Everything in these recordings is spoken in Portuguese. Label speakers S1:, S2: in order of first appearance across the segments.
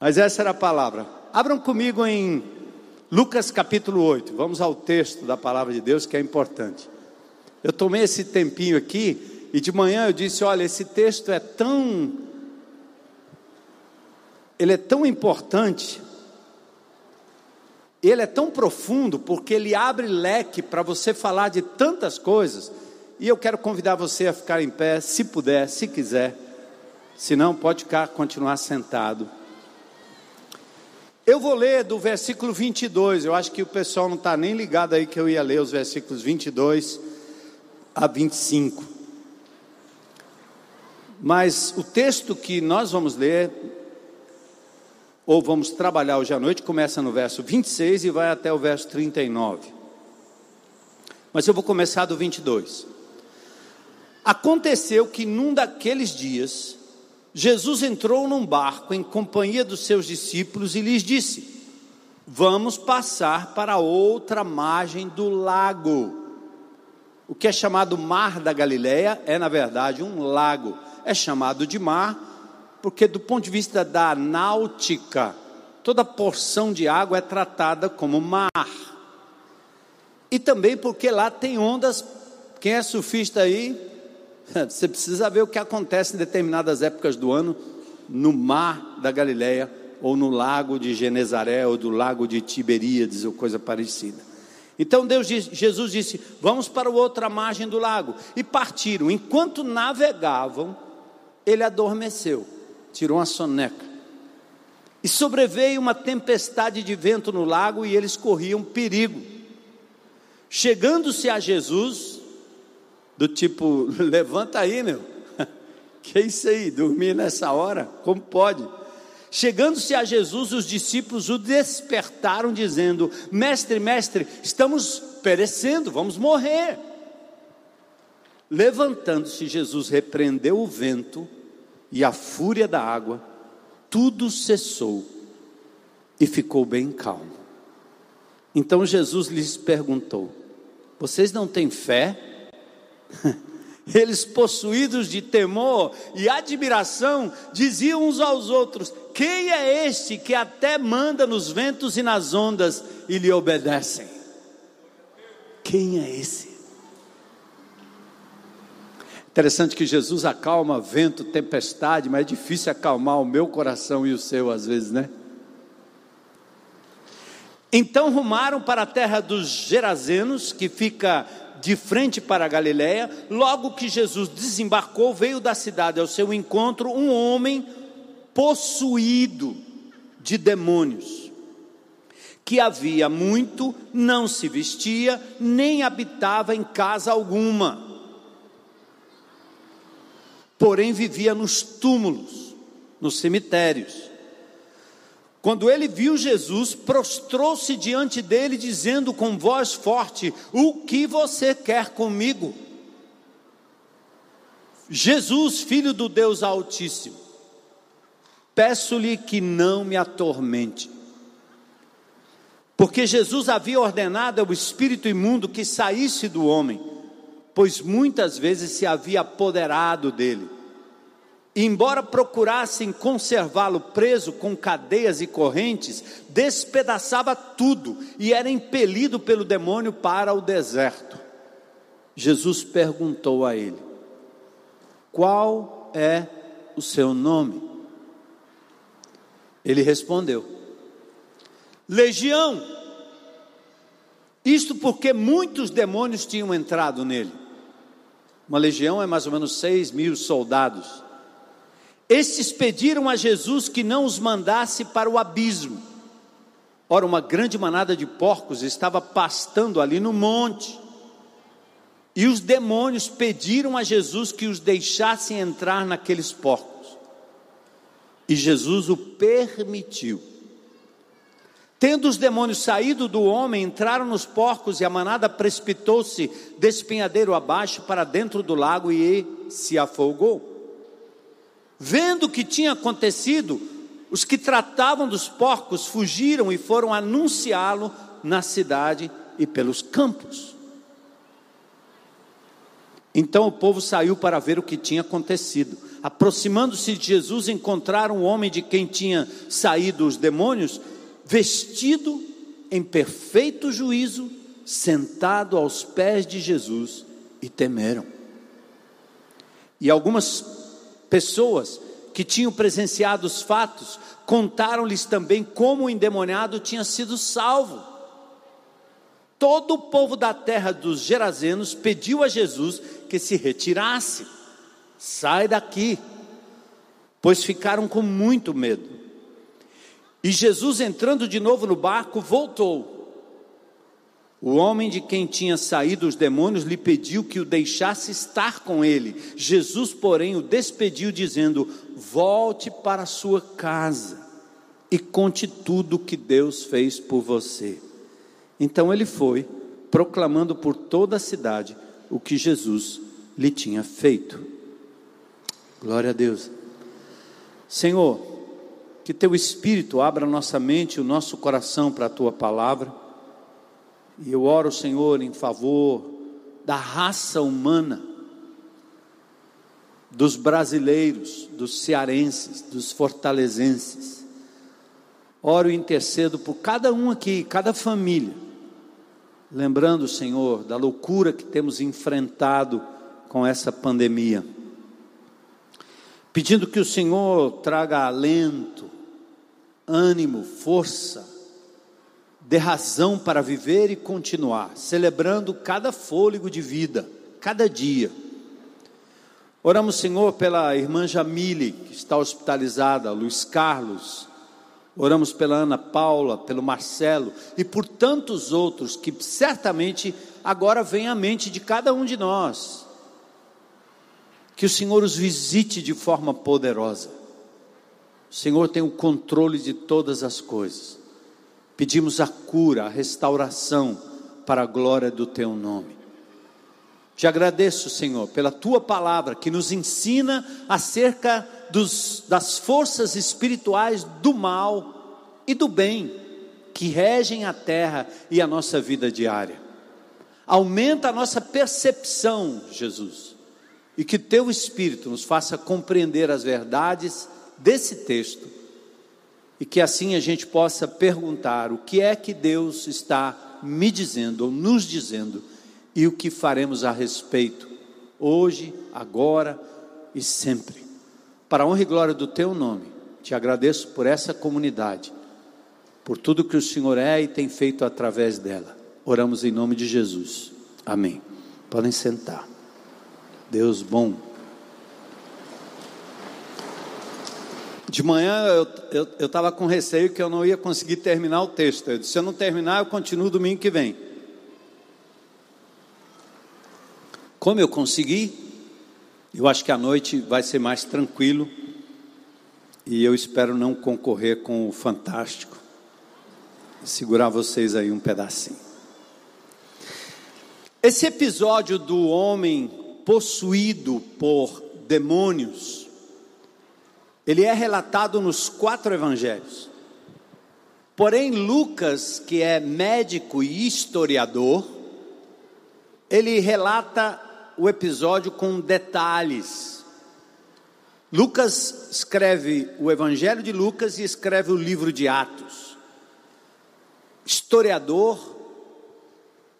S1: Mas essa era a palavra. Abram comigo em Lucas capítulo 8. Vamos ao texto da palavra de Deus que é importante. Eu tomei esse tempinho aqui e de manhã eu disse: olha, esse texto é tão. Ele é tão importante, ele é tão profundo, porque ele abre leque para você falar de tantas coisas. E eu quero convidar você a ficar em pé, se puder, se quiser. Se não, pode ficar, continuar sentado. Eu vou ler do versículo 22. Eu acho que o pessoal não está nem ligado aí que eu ia ler os versículos 22 a 25. Mas o texto que nós vamos ler, ou vamos trabalhar hoje à noite, começa no verso 26 e vai até o verso 39. Mas eu vou começar do 22. Aconteceu que num daqueles dias, Jesus entrou num barco em companhia dos seus discípulos e lhes disse: Vamos passar para outra margem do lago. O que é chamado Mar da Galileia é, na verdade, um lago. É chamado de mar porque, do ponto de vista da náutica, toda porção de água é tratada como mar. E também porque lá tem ondas. Quem é surfista aí Você precisa ver o que acontece em determinadas épocas do ano no mar da Galileia, ou no lago de Genezaré, ou do lago de Tiberíades, ou coisa parecida. Então Deus Jesus disse: Vamos para a outra margem do lago. E partiram. Enquanto navegavam, ele adormeceu, tirou uma soneca. E sobreveio uma tempestade de vento no lago e eles corriam perigo. Chegando-se a Jesus, do tipo, levanta aí, meu. Que é isso aí, dormir nessa hora? Como pode? Chegando-se a Jesus, os discípulos o despertaram, dizendo: Mestre, mestre, estamos perecendo, vamos morrer. Levantando-se, Jesus repreendeu o vento e a fúria da água, tudo cessou e ficou bem calmo. Então Jesus lhes perguntou: Vocês não têm fé? Eles, possuídos de temor e admiração, diziam uns aos outros: Quem é este que até manda nos ventos e nas ondas e lhe obedecem? Quem é esse? Interessante que Jesus acalma vento, tempestade, mas é difícil acalmar o meu coração e o seu às vezes, né? Então rumaram para a terra dos Gerazenos, que fica de frente para a Galiléia, logo que Jesus desembarcou, veio da cidade ao seu encontro um homem possuído de demônios, que havia muito não se vestia, nem habitava em casa alguma, porém vivia nos túmulos, nos cemitérios. Quando ele viu Jesus, prostrou-se diante dele, dizendo com voz forte: O que você quer comigo? Jesus, filho do Deus Altíssimo, peço-lhe que não me atormente. Porque Jesus havia ordenado ao espírito imundo que saísse do homem, pois muitas vezes se havia apoderado dele embora procurassem conservá-lo preso com cadeias e correntes, despedaçava tudo e era impelido pelo demônio para o deserto. Jesus perguntou a ele: Qual é o seu nome? Ele respondeu: Legião. Isto porque muitos demônios tinham entrado nele. Uma legião é mais ou menos seis mil soldados. Estes pediram a Jesus que não os mandasse para o abismo. Ora, uma grande manada de porcos estava pastando ali no monte. E os demônios pediram a Jesus que os deixassem entrar naqueles porcos. E Jesus o permitiu. Tendo os demônios saído do homem, entraram nos porcos e a manada precipitou-se despenhadeiro abaixo para dentro do lago e se afogou. Vendo o que tinha acontecido, os que tratavam dos porcos fugiram e foram anunciá-lo na cidade e pelos campos. Então o povo saiu para ver o que tinha acontecido. Aproximando-se de Jesus, encontraram um homem de quem tinha saído os demônios, vestido em perfeito juízo, sentado aos pés de Jesus, e temeram. E algumas pessoas que tinham presenciado os fatos contaram-lhes também como o endemoniado tinha sido salvo. Todo o povo da terra dos Gerazenos pediu a Jesus que se retirasse. Sai daqui, pois ficaram com muito medo. E Jesus, entrando de novo no barco, voltou. O homem de quem tinha saído os demônios lhe pediu que o deixasse estar com ele. Jesus, porém, o despediu, dizendo: Volte para sua casa e conte tudo o que Deus fez por você. Então ele foi, proclamando por toda a cidade o que Jesus lhe tinha feito. Glória a Deus. Senhor, que teu Espírito abra nossa mente e o nosso coração para a tua palavra. E eu oro, Senhor, em favor da raça humana, dos brasileiros, dos cearenses, dos fortalezenses. Oro e intercedo por cada um aqui, cada família. Lembrando, Senhor, da loucura que temos enfrentado com essa pandemia. Pedindo que o Senhor traga alento, ânimo, força, dê razão para viver e continuar, celebrando cada fôlego de vida, cada dia. Oramos, Senhor, pela irmã Jamile, que está hospitalizada, Luiz Carlos. Oramos pela Ana Paula, pelo Marcelo e por tantos outros que certamente agora vem à mente de cada um de nós. Que o Senhor os visite de forma poderosa. O Senhor tem o controle de todas as coisas. Pedimos a cura, a restauração para a glória do teu nome. Te agradeço, Senhor, pela tua palavra que nos ensina acerca dos, das forças espirituais do mal e do bem que regem a terra e a nossa vida diária. Aumenta a nossa percepção, Jesus, e que teu Espírito nos faça compreender as verdades desse texto e que assim a gente possa perguntar o que é que Deus está me dizendo ou nos dizendo e o que faremos a respeito, hoje, agora e sempre. Para a honra e glória do teu nome, te agradeço por essa comunidade, por tudo que o Senhor é e tem feito através dela. Oramos em nome de Jesus. Amém. Podem sentar. Deus bom. De manhã eu estava com receio que eu não ia conseguir terminar o texto. Eu disse: se eu não terminar, eu continuo domingo que vem. Como eu consegui, eu acho que a noite vai ser mais tranquilo. E eu espero não concorrer com o fantástico. Segurar vocês aí um pedacinho. Esse episódio do homem possuído por demônios ele é relatado nos quatro evangelhos. Porém, Lucas, que é médico e historiador, ele relata o episódio com detalhes. Lucas escreve o Evangelho de Lucas e escreve o livro de Atos. Historiador,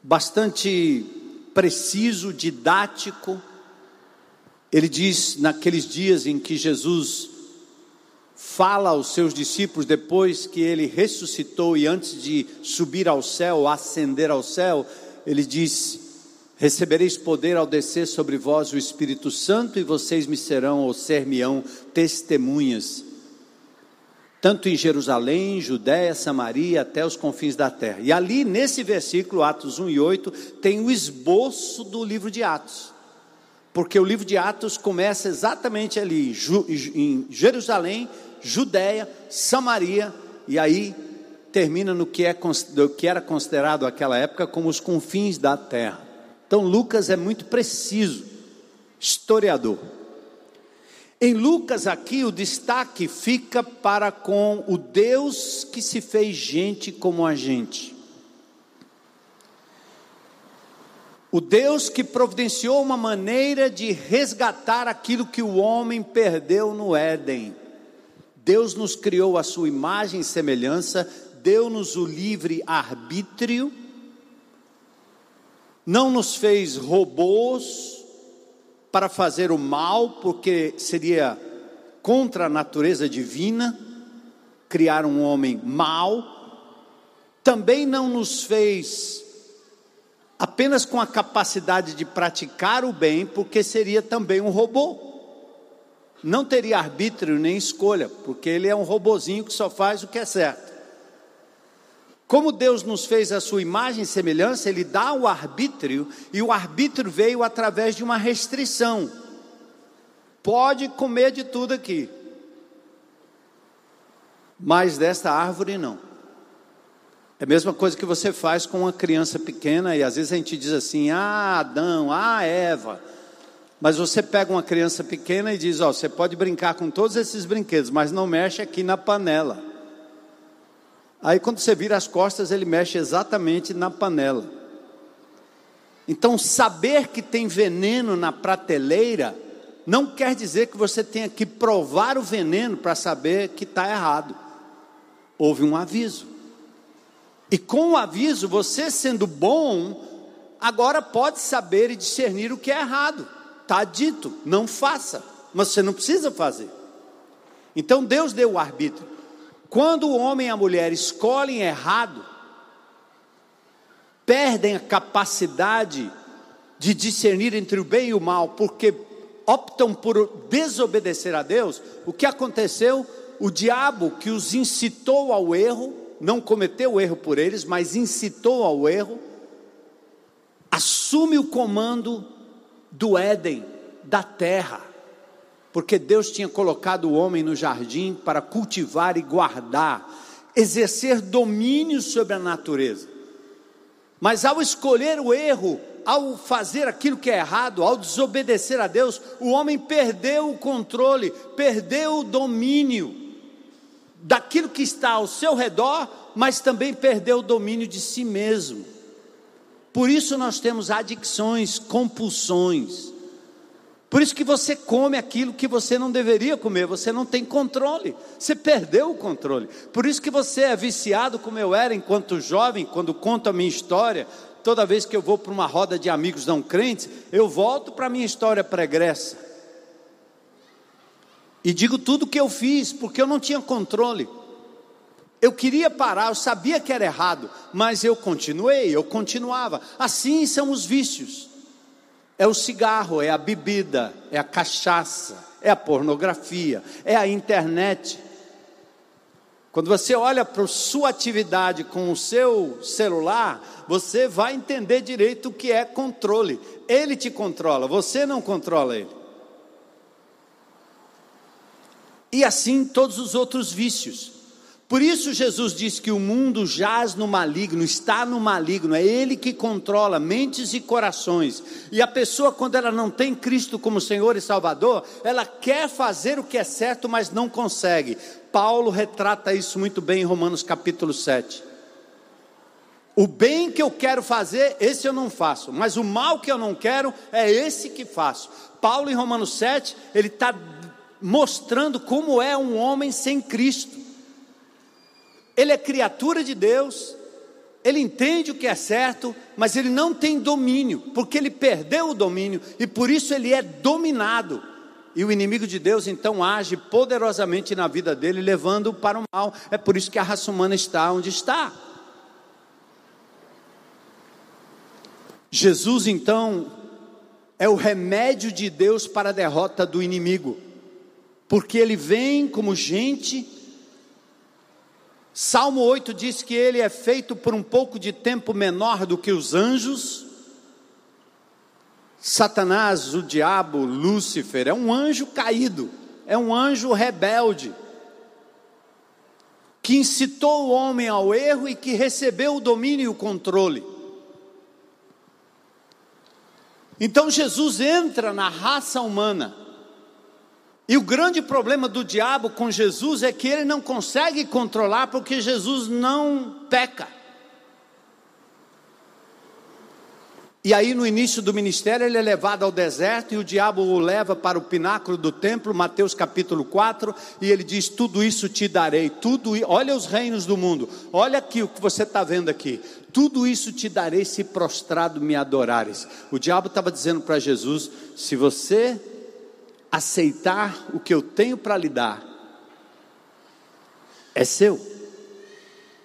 S1: bastante preciso, didático. Ele diz naqueles dias em que Jesus fala aos seus discípulos depois que ele ressuscitou e antes de subir ao céu, ascender ao céu, ele diz: Recebereis poder ao descer sobre vós o Espírito Santo e vocês me serão ou ser-me-ão testemunhas, tanto em Jerusalém, Judéia, Samaria, até os confins da terra. E ali nesse versículo, Atos 1 e 8, tem o esboço do livro de Atos. Porque o livro de Atos começa exatamente ali, em Jerusalém, Judéia, Samaria, e aí termina no que, é, que era considerado naquela época como os confins da terra. Então Lucas é muito preciso, historiador. Em Lucas aqui o destaque fica para com o Deus que se fez gente como a gente. O Deus que providenciou uma maneira de resgatar aquilo que o homem perdeu no Éden. Deus nos criou a sua imagem e semelhança, deu-nos o livre arbítrio, não nos fez robôs para fazer o mal, porque seria contra a natureza divina criar um homem mau, também não nos fez apenas com a capacidade de praticar o bem, porque seria também um robô. Não teria arbítrio nem escolha, porque ele é um robozinho que só faz o que é certo. Como Deus nos fez a sua imagem e semelhança, Ele dá o arbítrio, e o arbítrio veio através de uma restrição. Pode comer de tudo aqui, mas desta árvore não. É a mesma coisa que você faz com uma criança pequena e às vezes a gente diz assim: ah, Adão, ah, Eva. Mas você pega uma criança pequena e diz: ó, você pode brincar com todos esses brinquedos, mas não mexe aqui na panela. Aí quando você vira as costas, ele mexe exatamente na panela. Então, saber que tem veneno na prateleira não quer dizer que você tenha que provar o veneno para saber que está errado. Houve um aviso. E com o aviso, você sendo bom, agora pode saber e discernir o que é errado. Está dito, não faça, mas você não precisa fazer. Então Deus deu o arbítrio. Quando o homem e a mulher escolhem errado, perdem a capacidade de discernir entre o bem e o mal, porque optam por desobedecer a Deus, o que aconteceu? O diabo que os incitou ao erro, não cometeu o erro por eles, mas incitou ao erro, assume o comando do Éden, da terra, porque Deus tinha colocado o homem no jardim para cultivar e guardar, exercer domínio sobre a natureza. Mas ao escolher o erro, ao fazer aquilo que é errado, ao desobedecer a Deus, o homem perdeu o controle, perdeu o domínio daquilo que está ao seu redor, mas também perdeu o domínio de si mesmo. Por isso nós temos adicções, compulsões. Por isso que você come aquilo que você não deveria comer, você não tem controle, você perdeu o controle. Por isso que você é viciado como eu era enquanto jovem, quando conto a minha história, toda vez que eu vou para uma roda de amigos não crentes, eu volto para a minha história pregressa. E digo tudo o que eu fiz, porque eu não tinha controle. Eu queria parar, eu sabia que era errado, mas eu continuei, eu continuava. Assim são os vícios. É o cigarro, é a bebida, é a cachaça, é a pornografia, é a internet. Quando você olha para sua atividade com o seu celular, você vai entender direito o que é controle. Ele te controla, você não controla ele. e assim todos os outros vícios. Por isso Jesus diz que o mundo jaz no maligno, está no maligno, é ele que controla mentes e corações. E a pessoa, quando ela não tem Cristo como Senhor e Salvador, ela quer fazer o que é certo, mas não consegue. Paulo retrata isso muito bem em Romanos capítulo 7. O bem que eu quero fazer, esse eu não faço, mas o mal que eu não quero, é esse que faço. Paulo, em Romanos 7, ele está mostrando como é um homem sem Cristo. Ele é criatura de Deus, ele entende o que é certo, mas ele não tem domínio, porque ele perdeu o domínio e por isso ele é dominado. E o inimigo de Deus então age poderosamente na vida dele, levando-o para o mal. É por isso que a raça humana está onde está. Jesus então é o remédio de Deus para a derrota do inimigo porque ele vem como gente. Salmo 8 diz que ele é feito por um pouco de tempo menor do que os anjos. Satanás, o diabo, Lúcifer, é um anjo caído, é um anjo rebelde, que incitou o homem ao erro e que recebeu o domínio e o controle. Então Jesus entra na raça humana, e o grande problema do diabo com Jesus é que ele não consegue controlar porque Jesus não peca. E aí, no início do ministério, ele é levado ao deserto e o diabo o leva para o pináculo do templo, Mateus capítulo 4, e ele diz: Tudo isso te darei, tudo, olha os reinos do mundo, olha aqui o que você está vendo aqui, tudo isso te darei se prostrado me adorares. O diabo estava dizendo para Jesus: Se você aceitar o que eu tenho para lhe dar, é seu,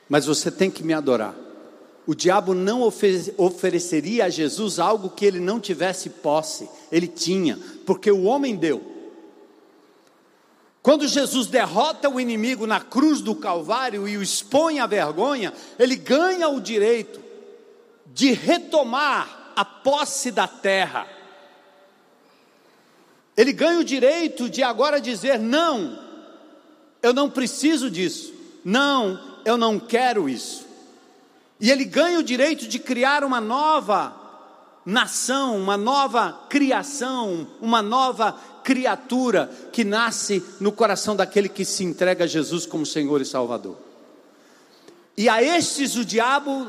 S1: mas você tem que me adorar o diabo não ofereceria a Jesus algo que ele não tivesse posse, ele tinha, porque o homem deu. Quando Jesus derrota o inimigo na cruz do Calvário e o expõe à vergonha, ele ganha o direito de retomar a posse da terra. Ele ganha o direito de agora dizer: não, eu não preciso disso, não, eu não quero isso. E ele ganha o direito de criar uma nova nação, uma nova criação, uma nova criatura que nasce no coração daquele que se entrega a Jesus como Senhor e Salvador. E a estes o diabo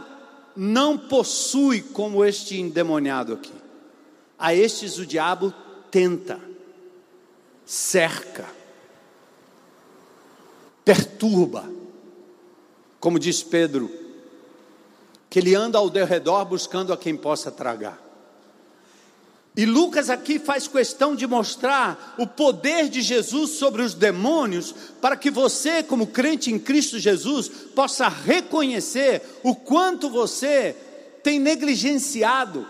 S1: não possui como este endemoniado aqui. A estes o diabo tenta, cerca, perturba. Como diz Pedro, que ele anda ao redor buscando a quem possa tragar. E Lucas aqui faz questão de mostrar o poder de Jesus sobre os demônios, para que você, como crente em Cristo Jesus, possa reconhecer o quanto você tem negligenciado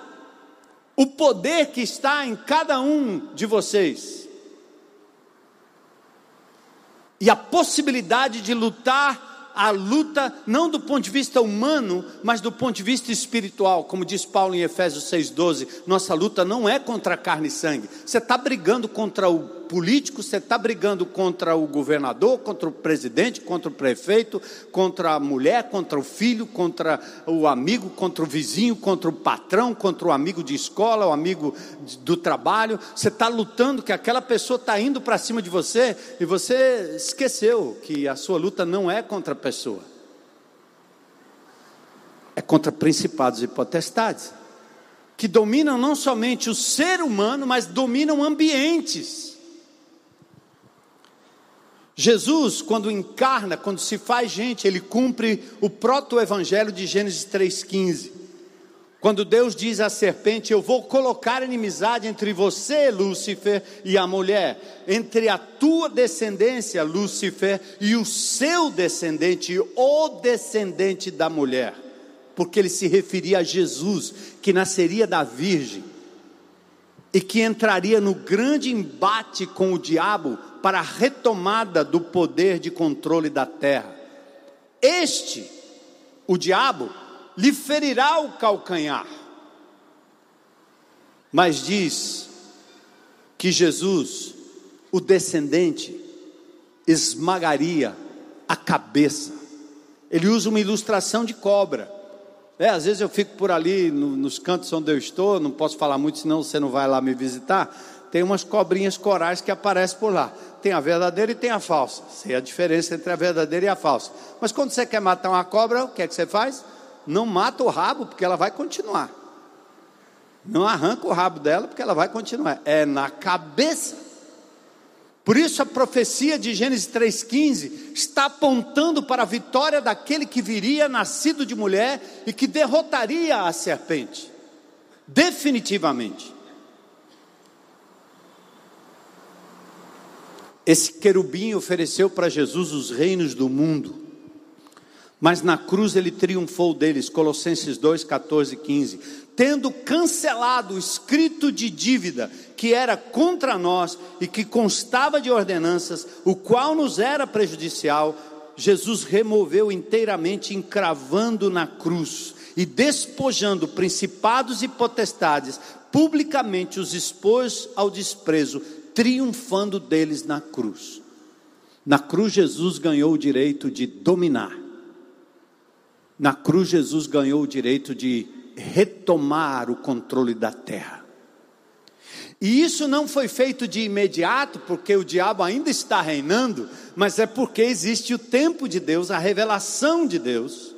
S1: o poder que está em cada um de vocês. E a possibilidade de lutar a luta não do ponto de vista humano, mas do ponto de vista espiritual, como diz Paulo em Efésios 6,12, nossa luta não é contra carne e sangue. Você está brigando contra o político, você está brigando contra o governador, contra o presidente, contra o prefeito, contra a mulher, contra o filho, contra o amigo, contra o vizinho, contra o patrão, contra o amigo de escola, o amigo do trabalho. Você está lutando que aquela pessoa está indo para cima de você e você esqueceu que a sua luta não é contra a pessoa, é contra principados e potestades que dominam não somente o ser humano, mas dominam ambientes. Jesus, quando encarna, quando se faz gente, ele cumpre o proto-evangelho de Gênesis 3,15. Quando Deus diz à serpente: Eu vou colocar inimizade entre você, Lúcifer, e a mulher, entre a tua descendência, Lúcifer, e o seu descendente, o descendente da mulher. Porque ele se referia a Jesus, que nasceria da Virgem e que entraria no grande embate com o diabo para a retomada do poder de controle da terra. Este, o diabo, lhe ferirá o calcanhar. Mas diz que Jesus, o descendente, esmagaria a cabeça. Ele usa uma ilustração de cobra. É, às vezes eu fico por ali no, nos cantos onde eu estou, não posso falar muito, senão você não vai lá me visitar. Tem umas cobrinhas corais que aparecem por lá. Tem a verdadeira e tem a falsa. Sei a diferença entre a verdadeira e a falsa. Mas quando você quer matar uma cobra, o que é que você faz? Não mata o rabo, porque ela vai continuar. Não arranca o rabo dela, porque ela vai continuar. É na cabeça. Por isso a profecia de Gênesis 3,15 está apontando para a vitória daquele que viria nascido de mulher e que derrotaria a serpente, definitivamente. Esse querubim ofereceu para Jesus os reinos do mundo, mas na cruz ele triunfou deles, Colossenses 2, 14 e 15 tendo cancelado o escrito de dívida que era contra nós e que constava de ordenanças, o qual nos era prejudicial, Jesus removeu inteiramente, encravando na cruz e despojando principados e potestades, publicamente os expôs ao desprezo, triunfando deles na cruz. Na cruz, Jesus ganhou o direito de dominar. Na cruz, Jesus ganhou o direito de retomar o controle da terra. E isso não foi feito de imediato, porque o diabo ainda está reinando, mas é porque existe o tempo de Deus, a revelação de Deus.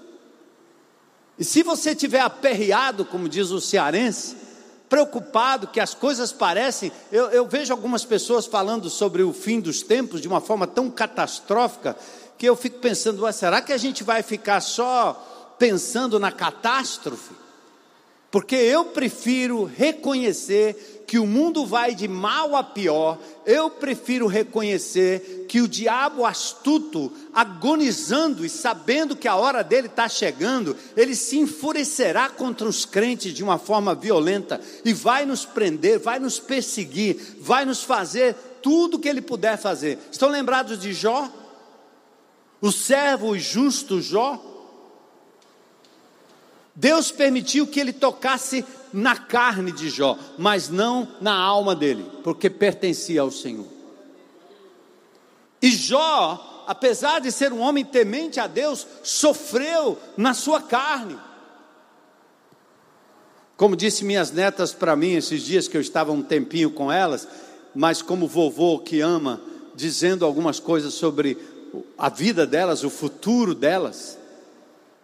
S1: E se você tiver aperreado, como diz o cearense, preocupado, que as coisas parecem. Eu, eu, vejo algumas pessoas falando sobre o fim dos tempos de uma forma tão catastrófica, que eu fico pensando, será que a gente vai ficar só pensando na catástrofe? Porque eu prefiro reconhecer que o mundo vai de mal a pior, eu prefiro reconhecer que o diabo astuto, agonizando e sabendo que a hora dele está chegando, ele se enfurecerá contra os crentes de uma forma violenta e vai nos prender, vai nos perseguir, vai nos fazer tudo que ele puder fazer. Estão lembrados de Jó? O servo justo Jó? Deus permitiu que ele tocasse na carne de Jó, mas não na alma dele, porque pertencia ao Senhor. E Jó, apesar de ser um homem temente a Deus, sofreu na sua carne. Como disse minhas netas para mim esses dias que eu estava um tempinho com elas, mas como vovô que ama, dizendo algumas coisas sobre a vida delas, o futuro delas.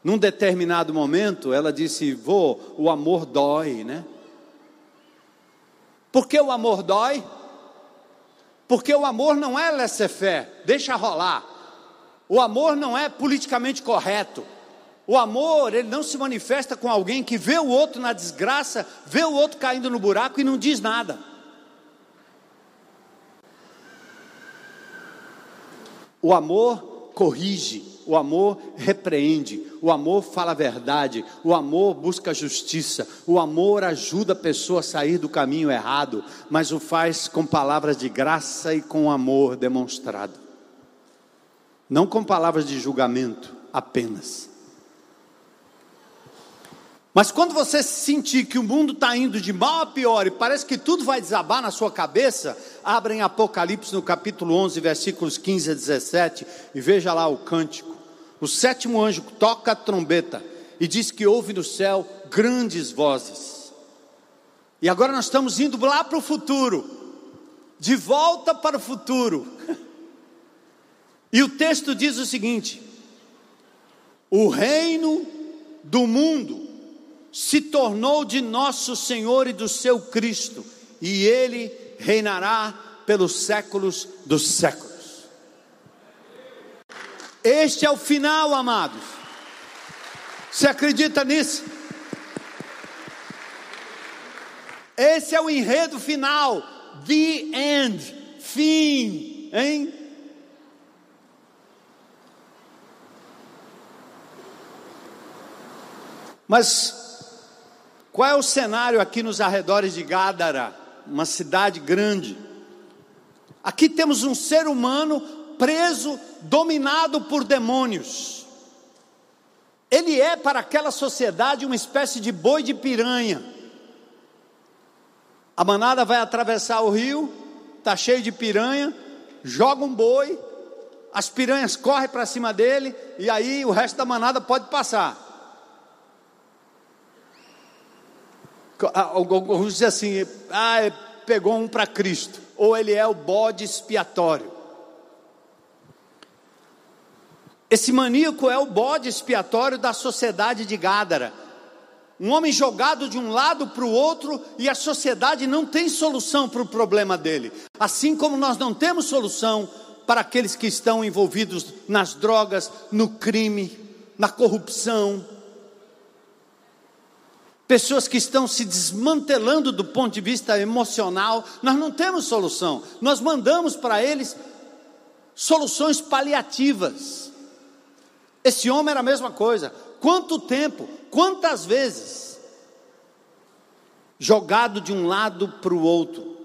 S1: Num determinado momento, ela disse: Vô, o amor dói, né? Por que o amor dói? Porque o amor não é laissez-faire, deixa rolar. O amor não é politicamente correto. O amor, ele não se manifesta com alguém que vê o outro na desgraça, vê o outro caindo no buraco e não diz nada. O amor corrige, o amor repreende, o amor fala a verdade, o amor busca justiça, o amor ajuda a pessoa a sair do caminho errado, mas o faz com palavras de graça e com amor demonstrado, não com palavras de julgamento apenas. Mas quando você sentir que o mundo está indo de mal a pior e parece que tudo vai desabar na sua cabeça, abra em Apocalipse no capítulo 11, versículos 15 a 17 e veja lá o cântico. O sétimo anjo toca a trombeta e diz que ouve no céu grandes vozes. E agora nós estamos indo lá para o futuro, de volta para o futuro. E o texto diz o seguinte: o reino do mundo se tornou de nosso Senhor e do seu Cristo, e ele reinará pelos séculos dos séculos. Este é o final, amados. Você acredita nisso? Esse é o enredo final. The end. Fim. Hein? Mas qual é o cenário aqui nos arredores de Gádara, uma cidade grande? Aqui temos um ser humano preso, dominado por demônios. Ele é para aquela sociedade uma espécie de boi de piranha. A manada vai atravessar o rio, está cheio de piranha, joga um boi, as piranhas correm para cima dele, e aí o resto da manada pode passar. Alguns dizem assim: ah, pegou um para Cristo, ou ele é o bode expiatório. Esse maníaco é o bode expiatório da sociedade de Gádara. Um homem jogado de um lado para o outro e a sociedade não tem solução para o problema dele. Assim como nós não temos solução para aqueles que estão envolvidos nas drogas, no crime, na corrupção. Pessoas que estão se desmantelando do ponto de vista emocional, nós não temos solução. Nós mandamos para eles soluções paliativas. Esse homem era a mesma coisa. Quanto tempo, quantas vezes, jogado de um lado para o outro,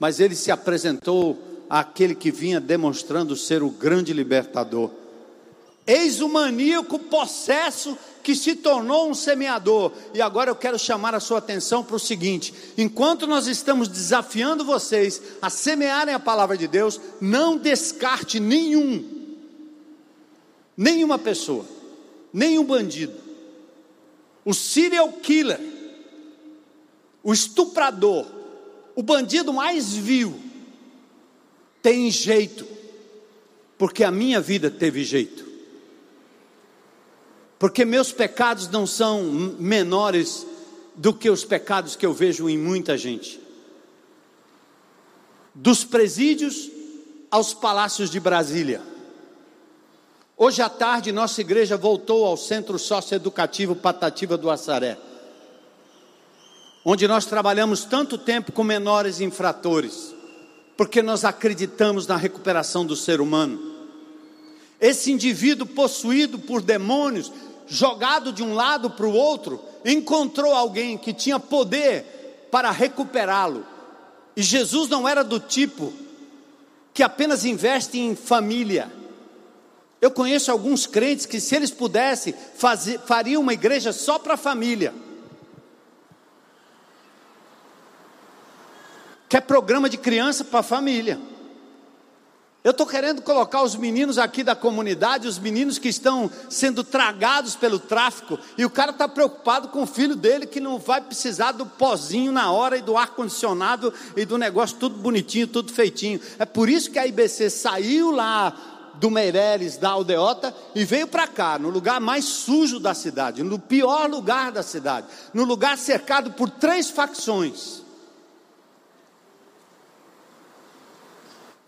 S1: mas ele se apresentou àquele que vinha demonstrando ser o grande libertador. Eis o maníaco possesso que se tornou um semeador. E agora eu quero chamar a sua atenção para o seguinte: enquanto nós estamos desafiando vocês a semearem a palavra de Deus, não descarte nenhum nenhuma pessoa, nenhum bandido, o serial killer, o estuprador, o bandido mais vil, tem jeito, porque a minha vida teve jeito. porque meus pecados não são menores do que os pecados que eu vejo em muita gente. Dos presídios aos palácios de Brasília. Hoje à tarde, nossa igreja voltou ao Centro Socioeducativo Patativa do Assaré, onde nós trabalhamos tanto tempo com menores infratores, porque nós acreditamos na recuperação do ser humano. Esse indivíduo possuído por demônios jogado de um lado para o outro, encontrou alguém que tinha poder para recuperá-lo. E Jesus não era do tipo que apenas investe em família. Eu conheço alguns crentes que, se eles pudessem, fariam uma igreja só para a família. Quer programa de criança para a família. Eu estou querendo colocar os meninos aqui da comunidade, os meninos que estão sendo tragados pelo tráfico, e o cara está preocupado com o filho dele que não vai precisar do pozinho na hora e do ar-condicionado e do negócio tudo bonitinho, tudo feitinho. É por isso que a IBC saiu lá do Meireles, da Aldeota, e veio para cá, no lugar mais sujo da cidade, no pior lugar da cidade, no lugar cercado por três facções.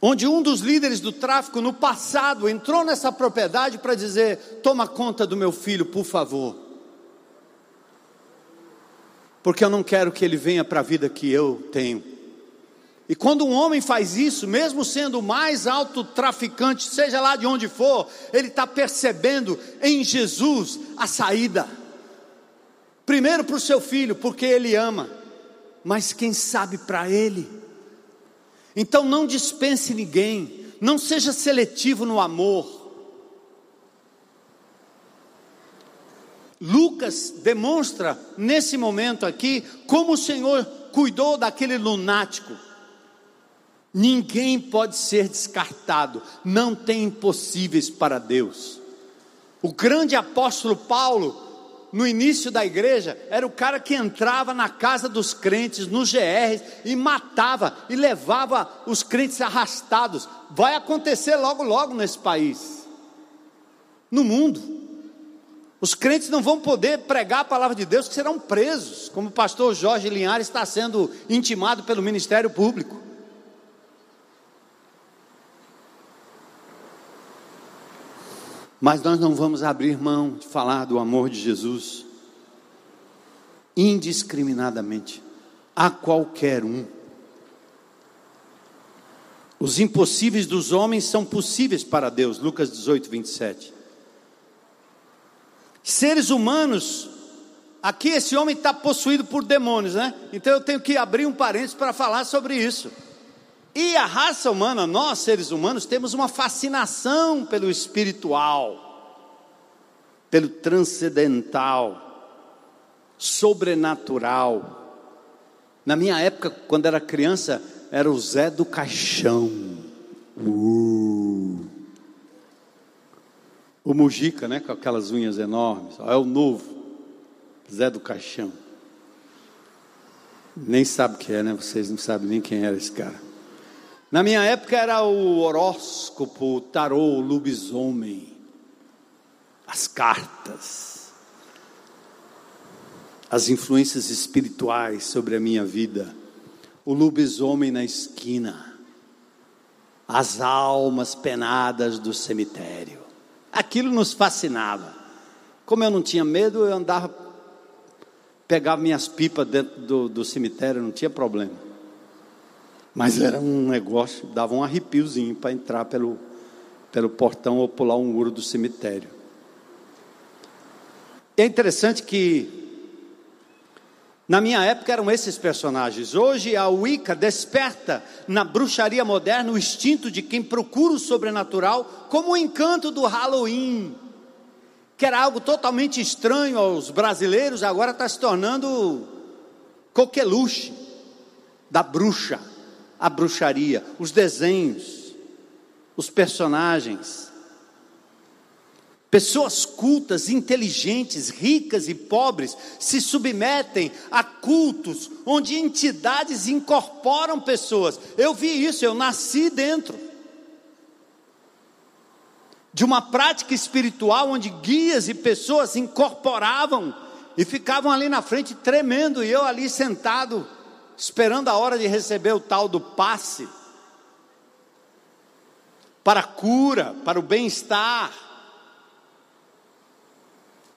S1: onde um dos líderes do tráfico no passado entrou nessa propriedade para dizer: toma conta do meu filho, por favor. Porque eu não quero que ele venha para a vida que eu tenho. E quando um homem faz isso, mesmo sendo o mais alto traficante, seja lá de onde for, ele está percebendo em Jesus a saída. Primeiro para o seu filho, porque ele ama, mas quem sabe para ele então não dispense ninguém, não seja seletivo no amor. Lucas demonstra nesse momento aqui como o Senhor cuidou daquele lunático. Ninguém pode ser descartado, não tem impossíveis para Deus. O grande apóstolo Paulo no início da igreja, era o cara que entrava na casa dos crentes, nos GRs, e matava e levava os crentes arrastados. Vai acontecer logo, logo nesse país, no mundo. Os crentes não vão poder pregar a palavra de Deus, que serão presos, como o pastor Jorge Linhares está sendo intimado pelo Ministério Público. Mas nós não vamos abrir mão de falar do amor de Jesus indiscriminadamente a qualquer um. Os impossíveis dos homens são possíveis para Deus. Lucas 18, 27. Seres humanos, aqui esse homem está possuído por demônios, né? Então eu tenho que abrir um parênteses para falar sobre isso. E a raça humana, nós seres humanos, temos uma fascinação pelo espiritual, pelo transcendental, sobrenatural. Na minha época, quando era criança, era o Zé do Caixão. Uh. O Mujica, né, com aquelas unhas enormes. É o novo, Zé do Caixão. Nem sabe o que é, né? Vocês não sabem nem quem era esse cara. Na minha época era o horóscopo, o tarô, o lobisomem, as cartas, as influências espirituais sobre a minha vida, o lobisomem na esquina, as almas penadas do cemitério. Aquilo nos fascinava. Como eu não tinha medo, eu andava, pegava minhas pipas dentro do, do cemitério, não tinha problema. Mas era um negócio, dava um arrepiozinho para entrar pelo, pelo portão ou pular um muro do cemitério. É interessante que na minha época eram esses personagens. Hoje a Wicca desperta na bruxaria moderna o instinto de quem procura o sobrenatural, como o encanto do Halloween, que era algo totalmente estranho aos brasileiros, agora está se tornando coqueluche da bruxa a bruxaria, os desenhos, os personagens. Pessoas cultas, inteligentes, ricas e pobres se submetem a cultos onde entidades incorporam pessoas. Eu vi isso, eu nasci dentro. de uma prática espiritual onde guias e pessoas incorporavam e ficavam ali na frente tremendo, e eu ali sentado, esperando a hora de receber o tal do passe para a cura, para o bem-estar.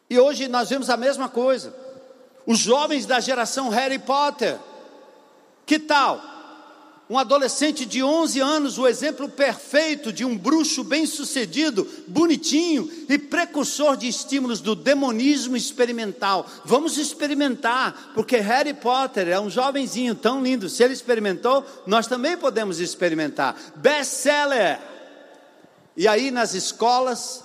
S1: E hoje nós vemos a mesma coisa. Os jovens da geração Harry Potter, que tal? Um adolescente de 11 anos, o exemplo perfeito de um bruxo bem-sucedido, bonitinho e precursor de estímulos do demonismo experimental. Vamos experimentar, porque Harry Potter é um jovenzinho tão lindo. Se ele experimentou, nós também podemos experimentar. Best-seller. E aí nas escolas,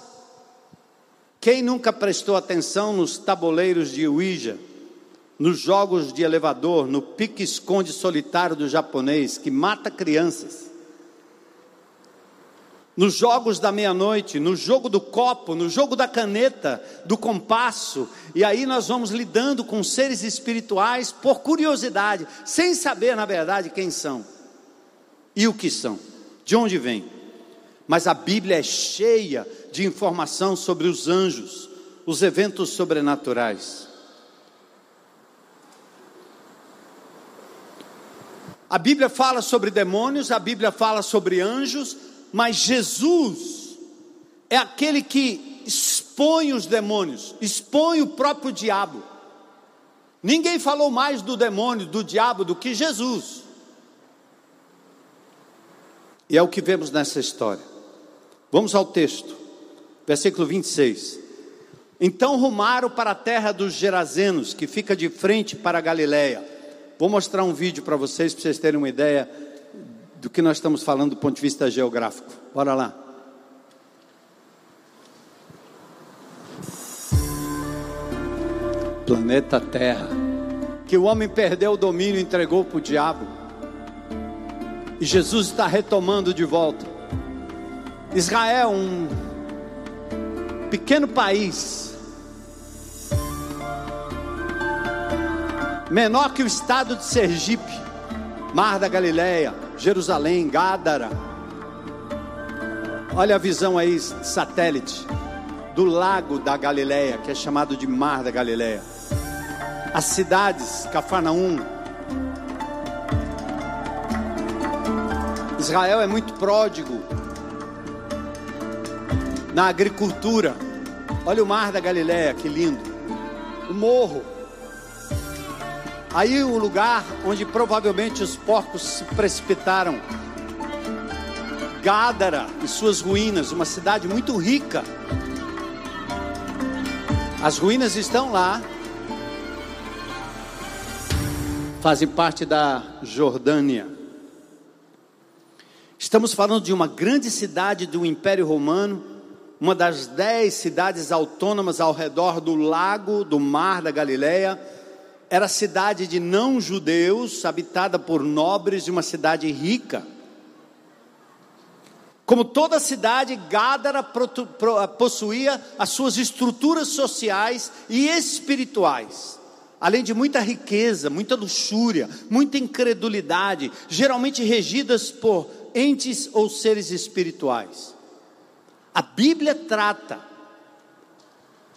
S1: quem nunca prestou atenção nos tabuleiros de Ouija? Nos jogos de elevador, no pique-esconde solitário do japonês, que mata crianças, nos jogos da meia-noite, no jogo do copo, no jogo da caneta, do compasso, e aí nós vamos lidando com seres espirituais por curiosidade, sem saber na verdade quem são e o que são, de onde vêm. Mas a Bíblia é cheia de informação sobre os anjos, os eventos sobrenaturais. A Bíblia fala sobre demônios, a Bíblia fala sobre anjos, mas Jesus é aquele que expõe os demônios, expõe o próprio diabo. Ninguém falou mais do demônio, do diabo, do que Jesus. E é o que vemos nessa história. Vamos ao texto, versículo 26. Então rumaram para a terra dos Gerazenos, que fica de frente para a Galiléia. Vou mostrar um vídeo para vocês, para vocês terem uma ideia do que nós estamos falando do ponto de vista geográfico. Bora lá. Planeta Terra, que o homem perdeu o domínio e entregou para o diabo, e Jesus está retomando de volta. Israel, um pequeno país, menor que o estado de Sergipe, Mar da Galileia, Jerusalém, Gádara. Olha a visão aí, satélite, do lago da Galileia, que é chamado de Mar da Galileia. As cidades, Cafarnaum. Israel é muito pródigo na agricultura. Olha o Mar da Galileia, que lindo. O morro Aí o lugar onde provavelmente os porcos se precipitaram. Gádara e suas ruínas, uma cidade muito rica. As ruínas estão lá. Fazem parte da Jordânia. Estamos falando de uma grande cidade do Império Romano, uma das dez cidades autônomas ao redor do lago, do mar da Galileia era cidade de não-judeus, habitada por nobres, de uma cidade rica. Como toda cidade, Gádara possuía as suas estruturas sociais e espirituais, além de muita riqueza, muita luxúria, muita incredulidade, geralmente regidas por entes ou seres espirituais. A Bíblia trata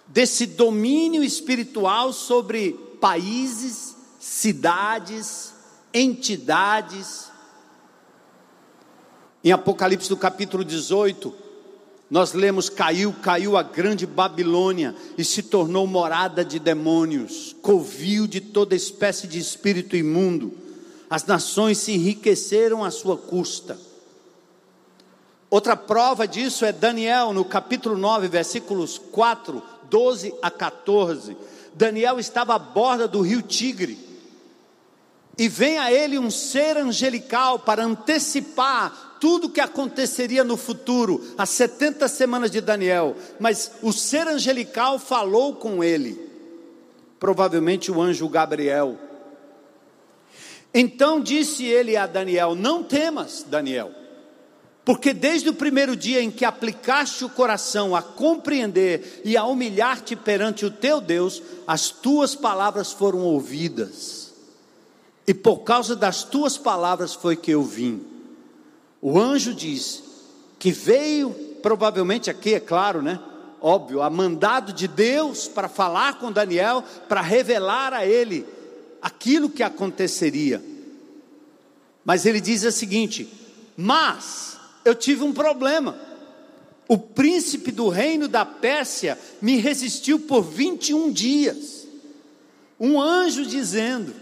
S1: desse domínio espiritual sobre países, cidades, entidades. Em Apocalipse do capítulo 18, nós lemos: caiu, caiu a grande Babilônia e se tornou morada de demônios, covil de toda espécie de espírito imundo. As nações se enriqueceram à sua custa. Outra prova disso é Daniel, no capítulo 9, versículos 4, 12 a 14. Daniel estava à borda do rio Tigre. E vem a ele um ser angelical para antecipar tudo o que aconteceria no futuro, as 70 semanas de Daniel. Mas o ser angelical falou com ele, provavelmente o anjo Gabriel. Então disse ele a Daniel: Não temas, Daniel porque desde o primeiro dia em que aplicaste o coração a compreender e a humilhar-te perante o teu Deus, as tuas palavras foram ouvidas. E por causa das tuas palavras foi que eu vim. O anjo diz que veio provavelmente aqui é claro, né? Óbvio, a mandado de Deus para falar com Daniel, para revelar a ele aquilo que aconteceria. Mas ele diz o seguinte: Mas eu tive um problema. O príncipe do reino da Pérsia me resistiu por 21 dias. Um anjo dizendo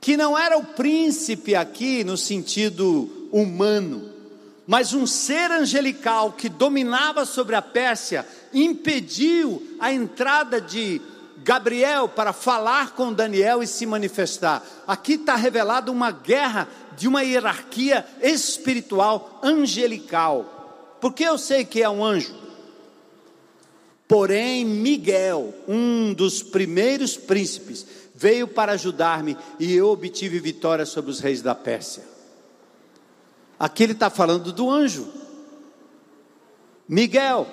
S1: que não era o príncipe aqui no sentido humano, mas um ser angelical que dominava sobre a Pérsia impediu a entrada de Gabriel para falar com Daniel e se manifestar. Aqui está revelada uma guerra de uma hierarquia espiritual angelical. Porque eu sei que é um anjo. Porém, Miguel, um dos primeiros príncipes, veio para ajudar-me e eu obtive vitória sobre os reis da Pérsia. Aqui ele está falando do anjo. Miguel,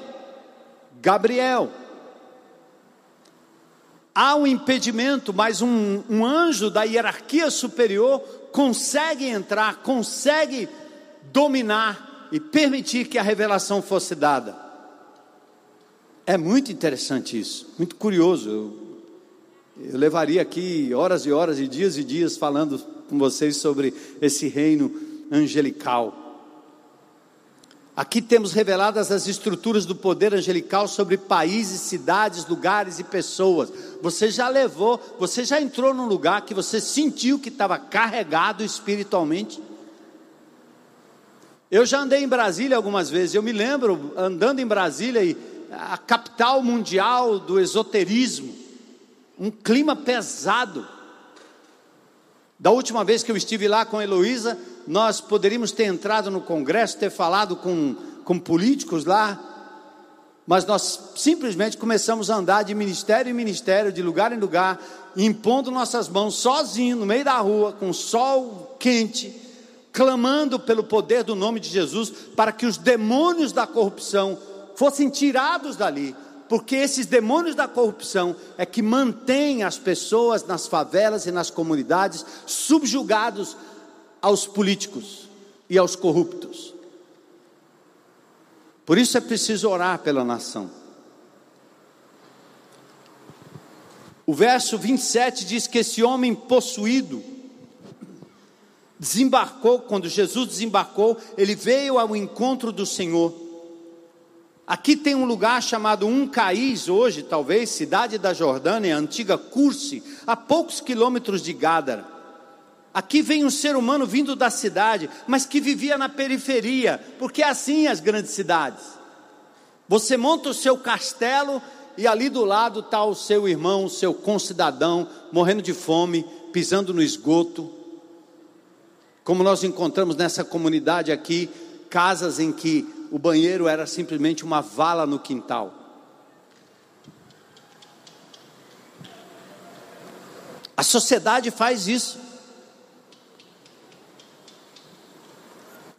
S1: Gabriel. Há um impedimento, mas um, um anjo da hierarquia superior consegue entrar, consegue dominar e permitir que a revelação fosse dada. É muito interessante isso, muito curioso. Eu, eu levaria aqui horas e horas e dias e dias falando com vocês sobre esse reino angelical. Aqui temos reveladas as estruturas do poder angelical sobre países, cidades, lugares e pessoas. Você já levou, você já entrou num lugar que você sentiu que estava carregado espiritualmente? Eu já andei em Brasília algumas vezes. Eu me lembro andando em Brasília a capital mundial do esoterismo, um clima pesado. Da última vez que eu estive lá com a Heloísa, nós poderíamos ter entrado no Congresso, ter falado com, com políticos lá, mas nós simplesmente começamos a andar de ministério em ministério, de lugar em lugar, impondo nossas mãos sozinho no meio da rua, com sol quente, clamando pelo poder do nome de Jesus, para que os demônios da corrupção fossem tirados dali, porque esses demônios da corrupção é que mantêm as pessoas nas favelas e nas comunidades subjugados aos políticos e aos corruptos. Por isso é preciso orar pela nação. O verso 27 diz que esse homem possuído desembarcou, quando Jesus desembarcou, ele veio ao encontro do Senhor Aqui tem um lugar chamado Um Caís, hoje, talvez, cidade da Jordânia, antiga Curse, a poucos quilômetros de Gádara. Aqui vem um ser humano vindo da cidade, mas que vivia na periferia, porque é assim as grandes cidades. Você monta o seu castelo e ali do lado está o seu irmão, o seu concidadão, morrendo de fome, pisando no esgoto. Como nós encontramos nessa comunidade aqui, casas em que o banheiro era simplesmente uma vala no quintal. A sociedade faz isso.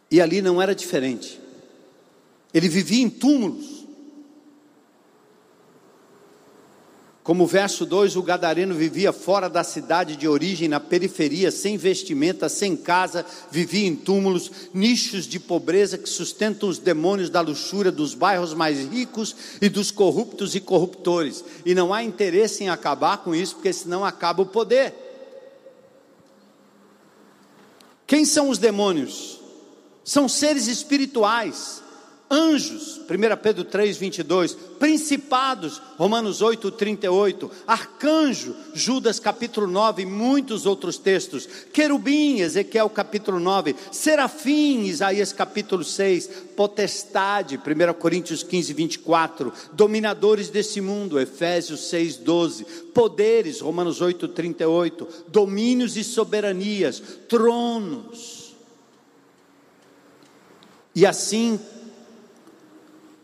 S1: E ali não era diferente. Ele vivia em túmulos. Como verso 2, o gadareno vivia fora da cidade de origem, na periferia, sem vestimenta, sem casa, vivia em túmulos, nichos de pobreza que sustentam os demônios da luxúria dos bairros mais ricos e dos corruptos e corruptores. E não há interesse em acabar com isso, porque senão acaba o poder. Quem são os demônios? São seres espirituais anjos, 1 Pedro 3, 22, principados, Romanos 8, 38, arcanjo, Judas capítulo 9 e muitos outros textos, querubim, Ezequiel capítulo 9, serafim, Isaías capítulo 6, potestade, 1 Coríntios 15, 24, dominadores desse mundo, Efésios 6, 12, poderes, Romanos 8, 38, domínios e soberanias, tronos, e assim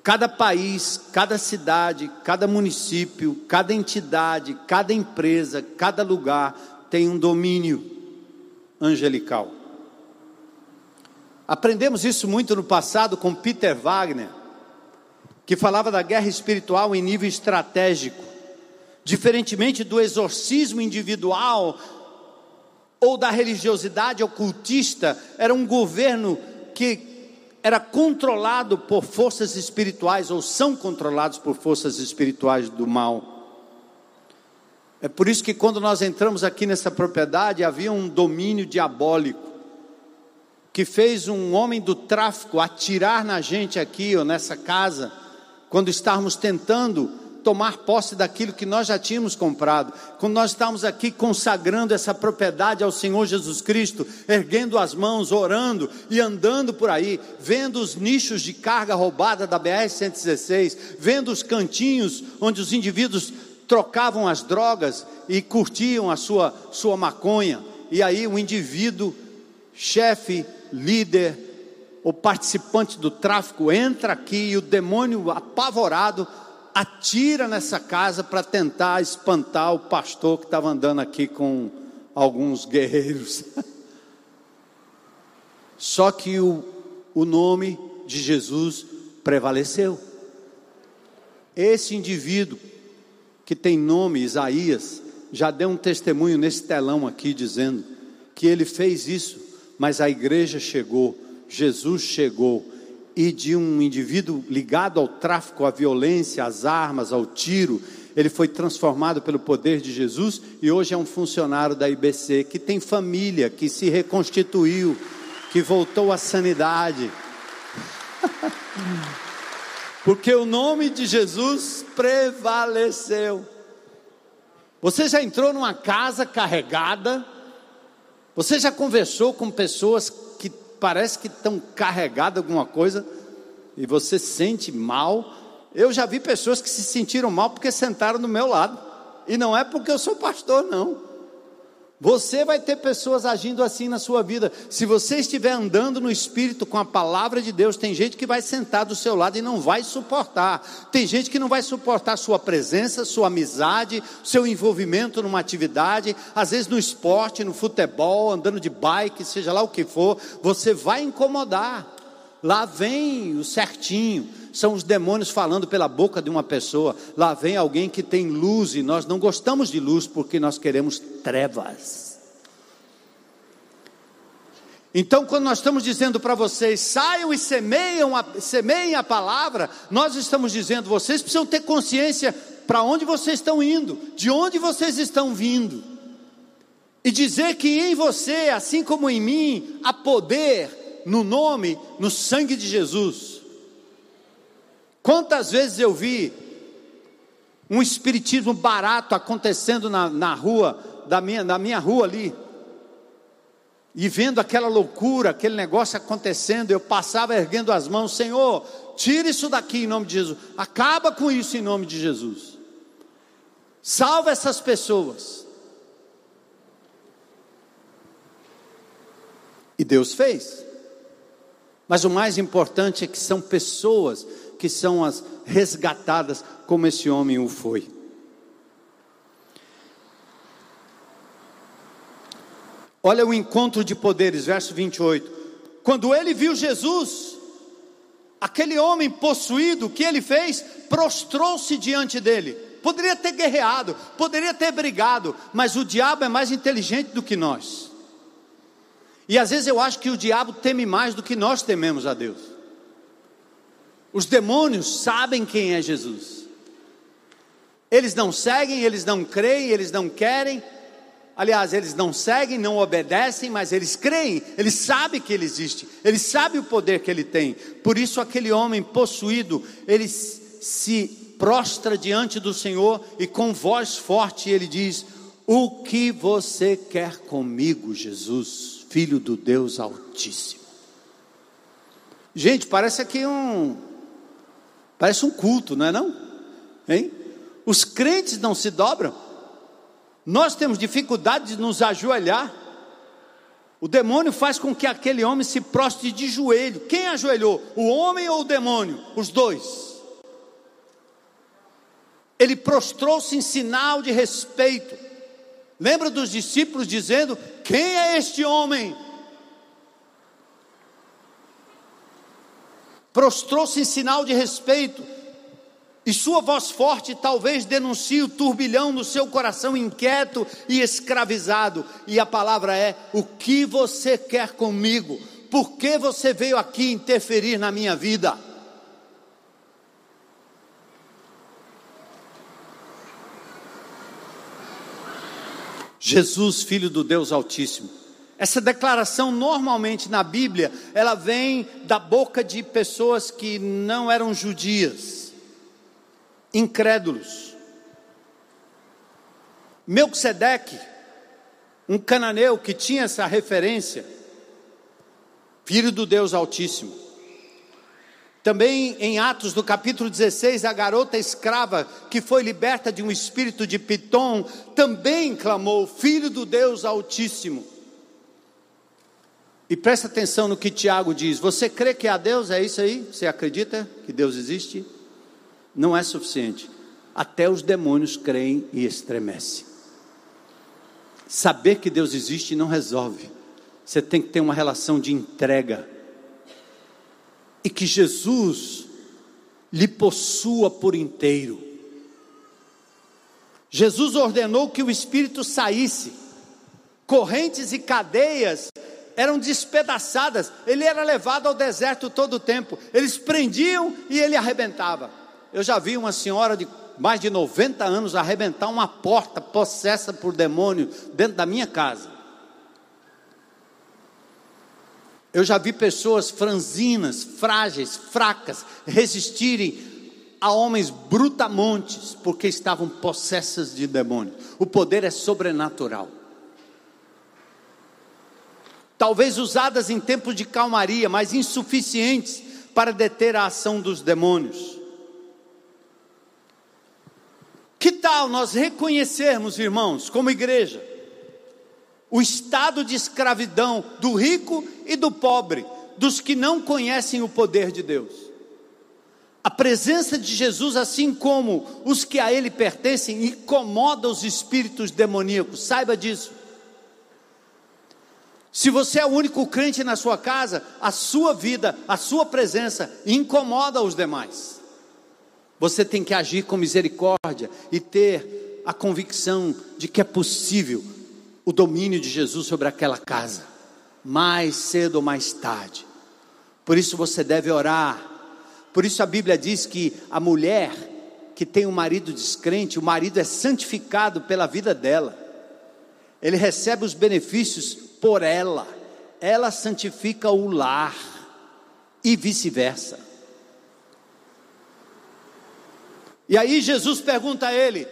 S1: Cada país, cada cidade, cada município, cada entidade, cada empresa, cada lugar tem um domínio angelical. Aprendemos isso muito no passado com Peter Wagner, que falava da guerra espiritual em nível estratégico. Diferentemente do exorcismo individual ou da religiosidade ocultista, era um governo que era controlado por forças espirituais, ou são controlados por forças espirituais do mal. É por isso que quando nós entramos aqui nessa propriedade, havia um domínio diabólico, que fez um homem do tráfico atirar na gente aqui, ou nessa casa, quando estávamos tentando tomar posse daquilo que nós já tínhamos comprado, quando nós estávamos aqui consagrando essa propriedade ao Senhor Jesus Cristo, erguendo as mãos, orando e andando por aí, vendo os nichos de carga roubada da BR-116, vendo os cantinhos onde os indivíduos trocavam as drogas e curtiam a sua, sua maconha, e aí o indivíduo, chefe, líder, o participante do tráfico entra aqui e o demônio apavorado atira nessa casa para tentar espantar o pastor que estava andando aqui com alguns guerreiros. Só que o, o nome de Jesus prevaleceu. Esse indivíduo que tem nome Isaías já deu um testemunho nesse telão aqui dizendo que ele fez isso, mas a igreja chegou, Jesus chegou e de um indivíduo ligado ao tráfico, à violência, às armas, ao tiro, ele foi transformado pelo poder de Jesus e hoje é um funcionário da IBC que tem família, que se reconstituiu, que voltou à sanidade. Porque o nome de Jesus prevaleceu. Você já entrou numa casa carregada? Você já conversou com pessoas parece que estão carregadas alguma coisa e você sente mal. Eu já vi pessoas que se sentiram mal porque sentaram do meu lado. E não é porque eu sou pastor, não. Você vai ter pessoas agindo assim na sua vida. Se você estiver andando no Espírito com a palavra de Deus, tem gente que vai sentar do seu lado e não vai suportar. Tem gente que não vai suportar sua presença, sua amizade, seu envolvimento numa atividade, às vezes no esporte, no futebol, andando de bike, seja lá o que for, você vai incomodar. Lá vem o certinho são os demônios falando pela boca de uma pessoa. Lá vem alguém que tem luz e nós não gostamos de luz porque nós queremos trevas. Então, quando nós estamos dizendo para vocês, saiam e semeiam a, semeiem a palavra, nós estamos dizendo, vocês precisam ter consciência para onde vocês estão indo, de onde vocês estão vindo. E dizer que em você, assim como em mim, há poder no nome, no sangue de Jesus. Quantas vezes eu vi um espiritismo barato acontecendo na, na rua, da minha, na minha rua ali, e vendo aquela loucura, aquele negócio acontecendo, eu passava erguendo as mãos, Senhor, tira isso daqui em nome de Jesus, acaba com isso em nome de Jesus, salva essas pessoas. E Deus fez, mas o mais importante é que são pessoas que são as resgatadas, como esse homem o foi. Olha o encontro de poderes, verso 28. Quando ele viu Jesus, aquele homem possuído, o que ele fez? Prostrou-se diante dele. Poderia ter guerreado, poderia ter brigado, mas o diabo é mais inteligente do que nós. E às vezes eu acho que o diabo teme mais do que nós tememos a Deus. Os demônios sabem quem é Jesus. Eles não seguem, eles não creem, eles não querem. Aliás, eles não seguem, não obedecem, mas eles creem, eles sabem que ele existe, eles sabem o poder que ele tem. Por isso, aquele homem possuído, ele se prostra diante do Senhor e com voz forte ele diz: O que você quer comigo, Jesus, filho do Deus Altíssimo? Gente, parece aqui um, Parece um culto, não é não? Hein? Os crentes não se dobram. Nós temos dificuldade de nos ajoelhar. O demônio faz com que aquele homem se prostre de joelho. Quem ajoelhou? O homem ou o demônio? Os dois. Ele prostrou-se em sinal de respeito. Lembra dos discípulos dizendo: Quem é este homem? Prostrou-se em sinal de respeito, e sua voz forte talvez denuncie o turbilhão no seu coração inquieto e escravizado, e a palavra é: O que você quer comigo? Por que você veio aqui interferir na minha vida? Jesus, filho do Deus Altíssimo. Essa declaração normalmente na Bíblia, ela vem da boca de pessoas que não eram judias, incrédulos. Melquisedeque, um cananeu que tinha essa referência, filho do Deus Altíssimo. Também em Atos, no capítulo 16, a garota escrava que foi liberta de um espírito de Pitom, também clamou: Filho do Deus Altíssimo. E presta atenção no que Tiago diz: Você crê que há Deus? É isso aí? Você acredita que Deus existe? Não é suficiente. Até os demônios creem e estremecem. Saber que Deus existe não resolve. Você tem que ter uma relação de entrega e que Jesus lhe possua por inteiro. Jesus ordenou que o espírito saísse, correntes e cadeias eram despedaçadas, ele era levado ao deserto todo o tempo, eles prendiam e ele arrebentava. Eu já vi uma senhora de mais de 90 anos arrebentar uma porta possessa por demônio dentro da minha casa. Eu já vi pessoas franzinas, frágeis, fracas, resistirem a homens brutamontes, porque estavam possessas de demônio. O poder é sobrenatural. Talvez usadas em tempos de calmaria, mas insuficientes para deter a ação dos demônios. Que tal nós reconhecermos, irmãos, como igreja, o estado de escravidão do rico e do pobre, dos que não conhecem o poder de Deus. A presença de Jesus, assim como os que a Ele pertencem, incomoda os espíritos demoníacos, saiba disso. Se você é o único crente na sua casa, a sua vida, a sua presença incomoda os demais. Você tem que agir com misericórdia e ter a convicção de que é possível o domínio de Jesus sobre aquela casa, mais cedo ou mais tarde. Por isso você deve orar. Por isso a Bíblia diz que a mulher que tem um marido descrente, o marido é santificado pela vida dela. Ele recebe os benefícios por ela. Ela santifica o lar e vice-versa. E aí Jesus pergunta a ele: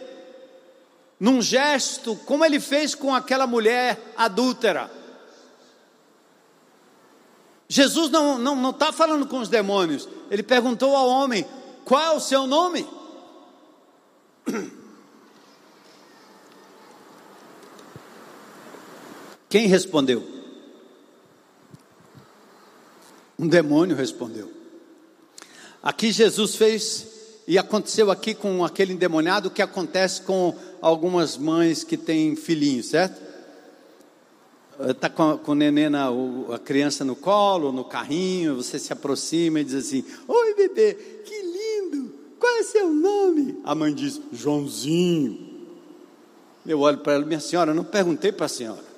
S1: num gesto, como ele fez com aquela mulher adúltera. Jesus não está não, não tá falando com os demônios, ele perguntou ao homem: qual é o seu nome? Quem respondeu? Um demônio respondeu. Aqui Jesus fez, e aconteceu aqui com aquele endemoniado, o que acontece com algumas mães que têm filhinhos, certo? Está com, com o neném, na, a criança no colo, no carrinho, você se aproxima e diz assim: Oi, bebê, que lindo, qual é seu nome? A mãe diz: Joãozinho. Eu olho para ela, minha senhora, não perguntei para a senhora.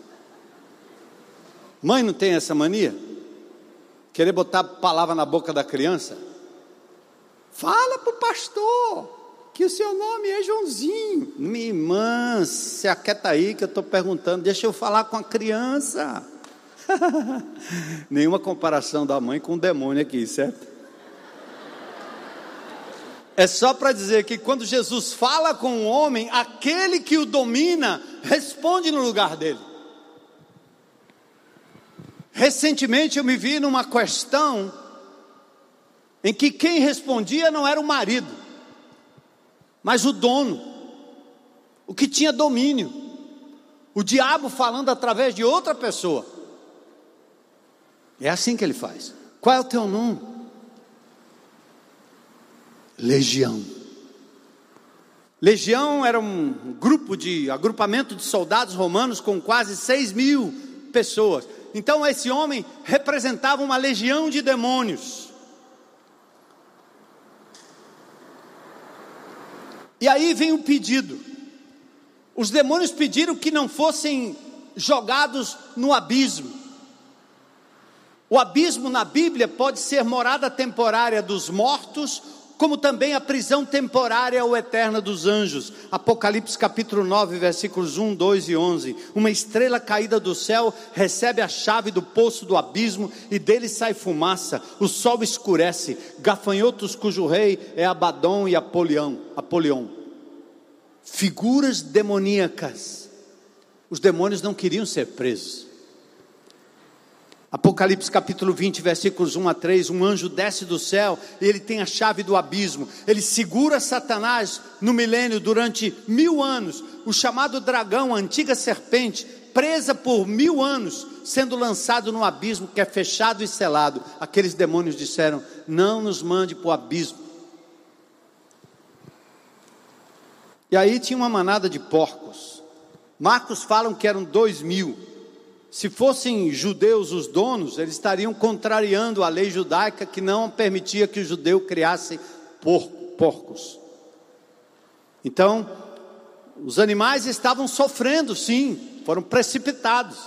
S1: Mãe não tem essa mania? Querer botar palavra na boca da criança? Fala para o pastor que o seu nome é Joãozinho. Minha irmã, se aquieta aí que eu estou perguntando, deixa eu falar com a criança. Nenhuma comparação da mãe com o demônio aqui, certo? É só para dizer que quando Jesus fala com o homem, aquele que o domina responde no lugar dele. Recentemente eu me vi numa questão em que quem respondia não era o marido mas o dono, o que tinha domínio, o diabo falando através de outra pessoa. É assim que ele faz. Qual é o teu nome? Legião. Legião era um grupo de agrupamento de soldados romanos com quase 6 mil pessoas. Então esse homem representava uma legião de demônios. E aí vem o pedido. Os demônios pediram que não fossem jogados no abismo. O abismo na Bíblia pode ser morada temporária dos mortos como também a prisão temporária ou eterna dos anjos. Apocalipse capítulo 9, versículos 1, 2 e 11. Uma estrela caída do céu recebe a chave do poço do abismo e dele sai fumaça. O sol escurece, gafanhotos cujo rei é Abaddon e Apolião, Apolion. Figuras demoníacas. Os demônios não queriam ser presos. Apocalipse capítulo 20, versículos 1 a 3: um anjo desce do céu e ele tem a chave do abismo. Ele segura Satanás no milênio durante mil anos, o chamado dragão, a antiga serpente, presa por mil anos, sendo lançado no abismo que é fechado e selado. Aqueles demônios disseram: Não nos mande para o abismo. E aí tinha uma manada de porcos. Marcos falam que eram dois mil. Se fossem judeus os donos, eles estariam contrariando a lei judaica que não permitia que o judeu criasse porcos. Então, os animais estavam sofrendo, sim, foram precipitados.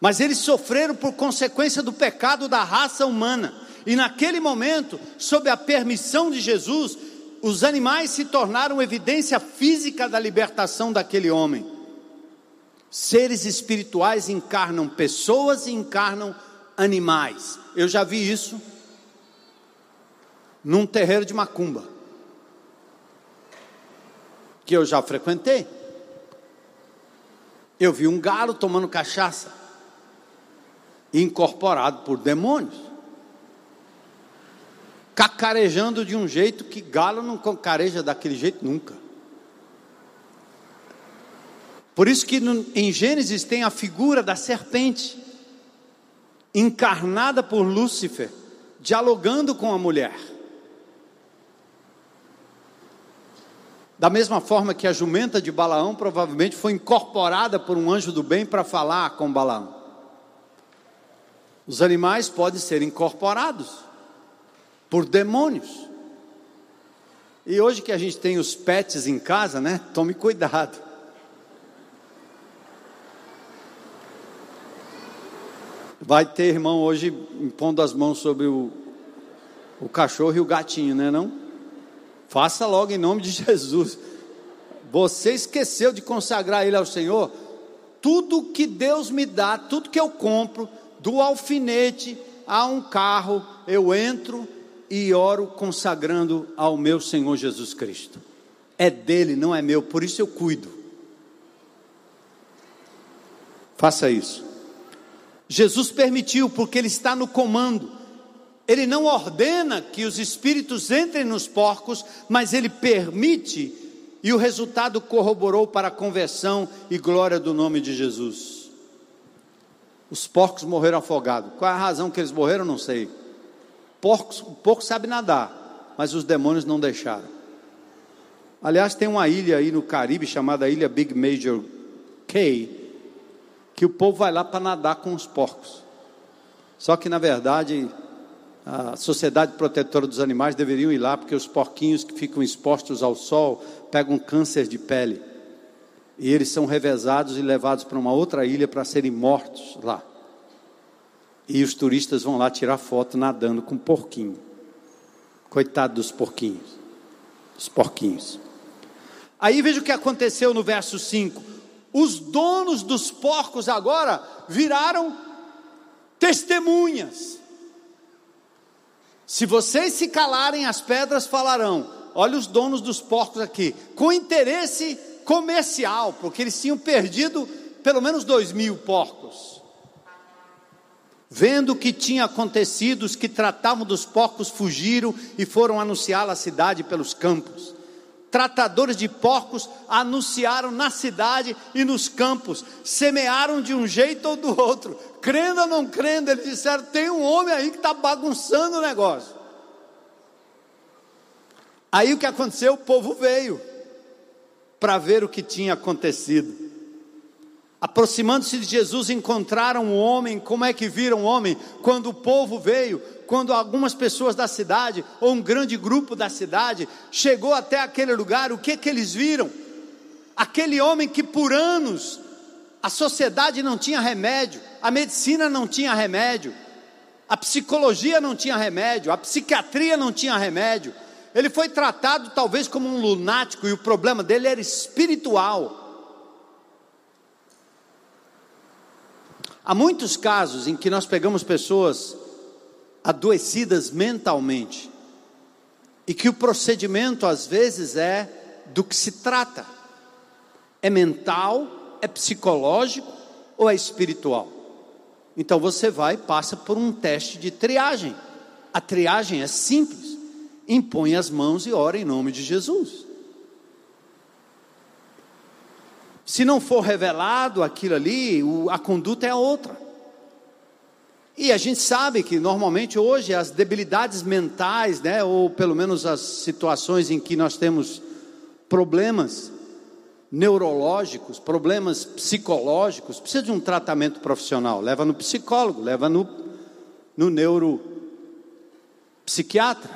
S1: Mas eles sofreram por consequência do pecado da raça humana. E naquele momento, sob a permissão de Jesus, os animais se tornaram evidência física da libertação daquele homem. Seres espirituais encarnam pessoas e encarnam animais. Eu já vi isso num terreiro de macumba, que eu já frequentei. Eu vi um galo tomando cachaça, incorporado por demônios, cacarejando de um jeito que galo não cacareja daquele jeito nunca. Por isso que no, em Gênesis tem a figura da serpente, encarnada por Lúcifer, dialogando com a mulher. Da mesma forma que a jumenta de Balaão provavelmente foi incorporada por um anjo do bem para falar com Balaão. Os animais podem ser incorporados por demônios. E hoje que a gente tem os pets em casa, né? Tome cuidado. Vai ter irmão hoje impondo as mãos sobre o, o cachorro e o gatinho, né não? Faça logo em nome de Jesus. Você esqueceu de consagrar ele ao Senhor? Tudo que Deus me dá, tudo que eu compro, do alfinete a um carro, eu entro e oro consagrando ao meu Senhor Jesus Cristo. É dele, não é meu, por isso eu cuido. Faça isso. Jesus permitiu, porque Ele está no comando. Ele não ordena que os espíritos entrem nos porcos, mas Ele permite, e o resultado corroborou para a conversão e glória do nome de Jesus. Os porcos morreram afogados. Qual é a razão que eles morreram? Não sei. Porcos, o porco sabe nadar, mas os demônios não deixaram. Aliás, tem uma ilha aí no Caribe chamada Ilha Big Major K, que o povo vai lá para nadar com os porcos. Só que, na verdade, a Sociedade Protetora dos Animais deveriam ir lá, porque os porquinhos que ficam expostos ao sol pegam câncer de pele. E eles são revezados e levados para uma outra ilha para serem mortos lá. E os turistas vão lá tirar foto nadando com porquinho. Coitado dos porquinhos. Os porquinhos. Aí veja o que aconteceu no verso 5 os donos dos porcos agora viraram testemunhas. Se vocês se calarem, as pedras falarão. Olha os donos dos porcos aqui, com interesse comercial, porque eles tinham perdido pelo menos dois mil porcos. Vendo o que tinha acontecido, os que tratavam dos porcos fugiram e foram anunciá-la à cidade pelos campos tratadores de porcos anunciaram na cidade e nos campos, semearam de um jeito ou do outro, crendo ou não crendo, eles disseram: tem um homem aí que está bagunçando o negócio. Aí o que aconteceu? O povo veio para ver o que tinha acontecido. Aproximando-se de Jesus, encontraram o homem. Como é que viram o homem? Quando o povo veio, quando algumas pessoas da cidade, ou um grande grupo da cidade, chegou até aquele lugar, o que que eles viram? Aquele homem que por anos a sociedade não tinha remédio, a medicina não tinha remédio, A psicologia não tinha remédio, a psiquiatria não tinha remédio. Ele foi tratado talvez como um lunático e o problema dele era espiritual. Há muitos casos em que nós pegamos pessoas adoecidas mentalmente e que o procedimento às vezes é do que se trata. É mental, é psicológico ou é espiritual? Então você vai e passa por um teste de triagem. A triagem é simples. Impõe as mãos e ora em nome de Jesus. Se não for revelado aquilo ali, a conduta é outra. E a gente sabe que normalmente hoje as debilidades mentais, né, ou pelo menos as situações em que nós temos problemas neurológicos, problemas psicológicos, precisa de um tratamento profissional. Leva no psicólogo, leva no, no neuropsiquiatra,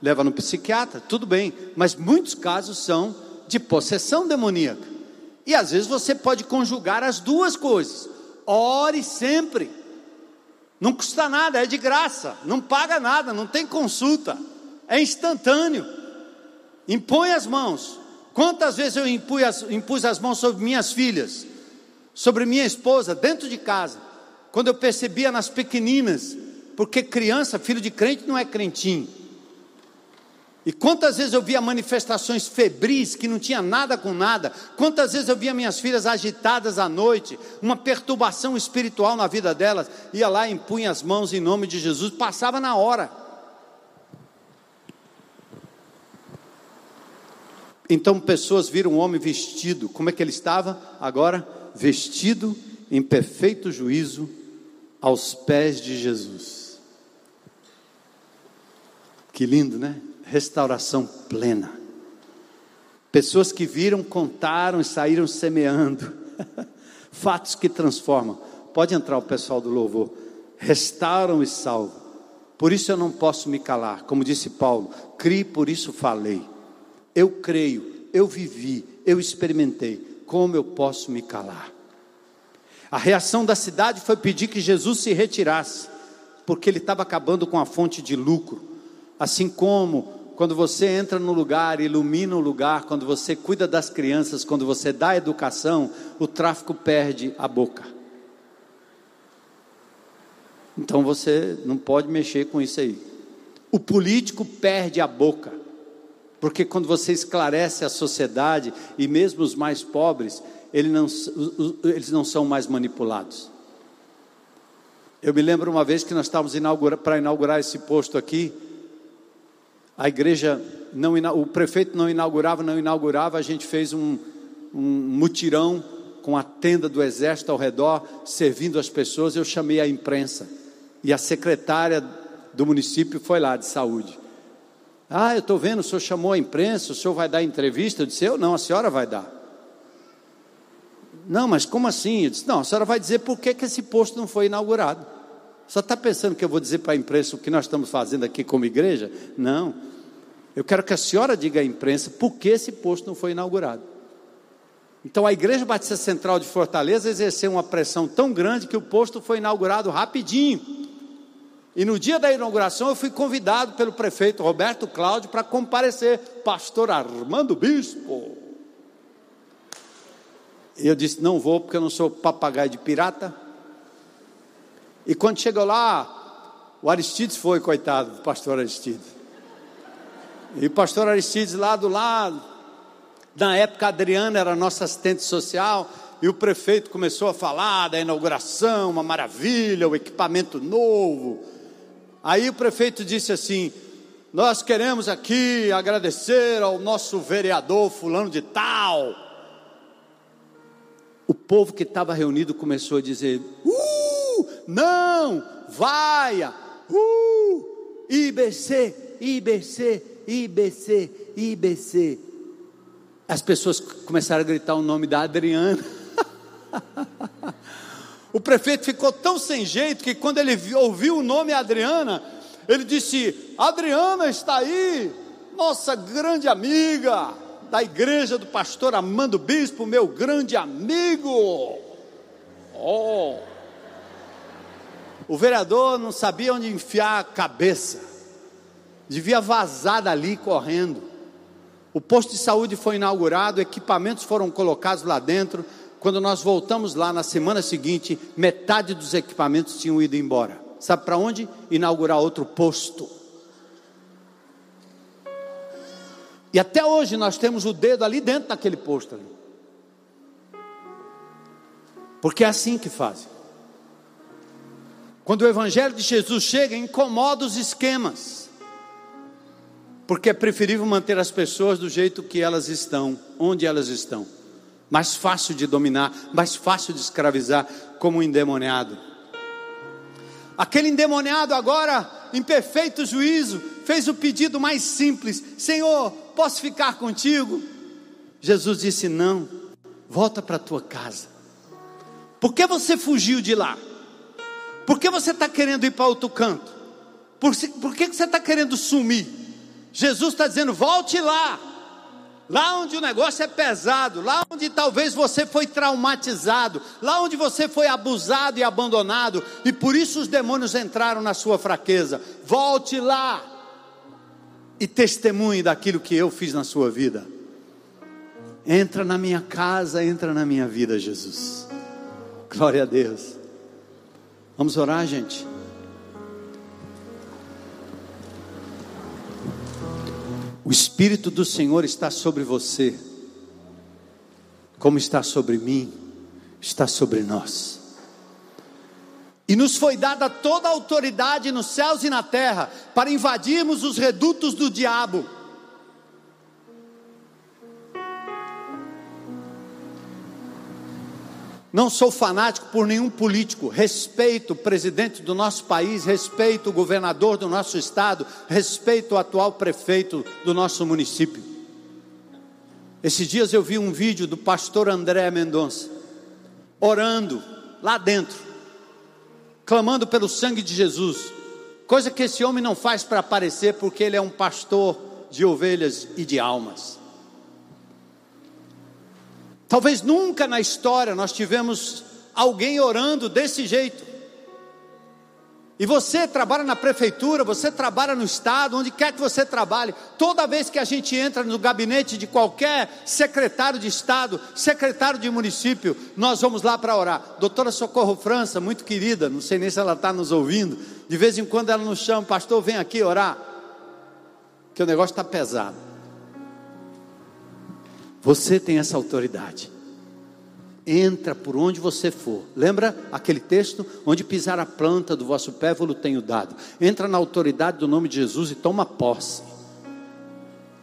S1: leva no psiquiatra, tudo bem. Mas muitos casos são de possessão demoníaca. E às vezes você pode conjugar as duas coisas. Ore sempre. Não custa nada, é de graça, não paga nada, não tem consulta, é instantâneo. Impõe as mãos. Quantas vezes eu impus as, impus as mãos sobre minhas filhas, sobre minha esposa, dentro de casa, quando eu percebia nas pequeninas, porque criança, filho de crente, não é crentinho. E quantas vezes eu via manifestações febris que não tinha nada com nada, quantas vezes eu via minhas filhas agitadas à noite, uma perturbação espiritual na vida delas, ia lá, impunha as mãos em nome de Jesus, passava na hora. Então pessoas viram um homem vestido, como é que ele estava? Agora, vestido em perfeito juízo aos pés de Jesus. Que lindo, né? Restauração plena. Pessoas que viram, contaram e saíram semeando. Fatos que transformam. Pode entrar o pessoal do louvor. Restauram e salvam. Por isso eu não posso me calar. Como disse Paulo, criei, por isso falei. Eu creio, eu vivi, eu experimentei. Como eu posso me calar? A reação da cidade foi pedir que Jesus se retirasse, porque ele estava acabando com a fonte de lucro. Assim como quando você entra no lugar, ilumina o lugar, quando você cuida das crianças, quando você dá educação, o tráfico perde a boca. Então você não pode mexer com isso aí. O político perde a boca, porque quando você esclarece a sociedade, e mesmo os mais pobres, eles não, eles não são mais manipulados. Eu me lembro uma vez que nós estávamos para inaugurar esse posto aqui, a igreja, não, o prefeito não inaugurava, não inaugurava, a gente fez um, um mutirão com a tenda do exército ao redor, servindo as pessoas. Eu chamei a imprensa e a secretária do município foi lá de saúde. Ah, eu estou vendo, o senhor chamou a imprensa, o senhor vai dar entrevista? Eu disse, eu não, a senhora vai dar. Não, mas como assim? Eu disse, não, a senhora vai dizer por que, que esse posto não foi inaugurado. Só está pensando que eu vou dizer para a imprensa o que nós estamos fazendo aqui como igreja? Não. Eu quero que a senhora diga à imprensa por que esse posto não foi inaugurado. Então a Igreja Batista Central de Fortaleza exerceu uma pressão tão grande que o posto foi inaugurado rapidinho. E no dia da inauguração eu fui convidado pelo prefeito Roberto Cláudio para comparecer, pastor Armando Bispo. E eu disse: não vou porque eu não sou papagaio de pirata. E quando chegou lá, o Aristides foi, coitado, o pastor Aristides. E o pastor Aristides lá do lado, na época a Adriana era nossa assistente social, e o prefeito começou a falar da inauguração, uma maravilha, o equipamento novo. Aí o prefeito disse assim: Nós queremos aqui agradecer ao nosso vereador Fulano de Tal. O povo que estava reunido começou a dizer: Uh! Não, vaia, uh, IBC, IBC, IBC, IBC. As pessoas começaram a gritar o nome da Adriana. o prefeito ficou tão sem jeito que quando ele ouviu o nome Adriana, ele disse: Adriana está aí, nossa grande amiga da igreja do pastor Amando Bispo, meu grande amigo. Oh, O vereador não sabia onde enfiar a cabeça, devia vazar dali correndo. O posto de saúde foi inaugurado, equipamentos foram colocados lá dentro. Quando nós voltamos lá na semana seguinte, metade dos equipamentos tinham ido embora. Sabe para onde? Inaugurar outro posto. E até hoje nós temos o dedo ali dentro daquele posto ali. Porque é assim que fazem. Quando o Evangelho de Jesus chega, incomoda os esquemas. Porque é preferível manter as pessoas do jeito que elas estão, onde elas estão. Mais fácil de dominar, mais fácil de escravizar, como um endemoniado. Aquele endemoniado agora, em perfeito juízo, fez o pedido mais simples: Senhor, posso ficar contigo? Jesus disse: Não, volta para a tua casa. Por que você fugiu de lá? Por que você está querendo ir para outro canto? Por, por que você está querendo sumir? Jesus está dizendo: volte lá, lá onde o negócio é pesado, lá onde talvez você foi traumatizado, lá onde você foi abusado e abandonado, e por isso os demônios entraram na sua fraqueza. Volte lá e testemunhe daquilo que eu fiz na sua vida. Entra na minha casa, entra na minha vida, Jesus. Glória a Deus. Vamos orar, gente. O Espírito do Senhor está sobre você, como está sobre mim, está sobre nós. E nos foi dada toda a autoridade nos céus e na terra para invadirmos os redutos do diabo. Não sou fanático por nenhum político, respeito o presidente do nosso país, respeito o governador do nosso estado, respeito o atual prefeito do nosso município. Esses dias eu vi um vídeo do pastor André Mendonça, orando lá dentro, clamando pelo sangue de Jesus, coisa que esse homem não faz para aparecer, porque ele é um pastor de ovelhas e de almas. Talvez nunca na história nós tivemos alguém orando desse jeito. E você trabalha na prefeitura, você trabalha no estado, onde quer que você trabalhe, toda vez que a gente entra no gabinete de qualquer secretário de estado, secretário de município, nós vamos lá para orar. Doutora Socorro França, muito querida, não sei nem se ela está nos ouvindo, de vez em quando ela nos chama, pastor, vem aqui orar, que o negócio está pesado. Você tem essa autoridade. Entra por onde você for. Lembra aquele texto? Onde pisar a planta do vosso pé, vou tenho dado. Entra na autoridade do nome de Jesus e toma posse.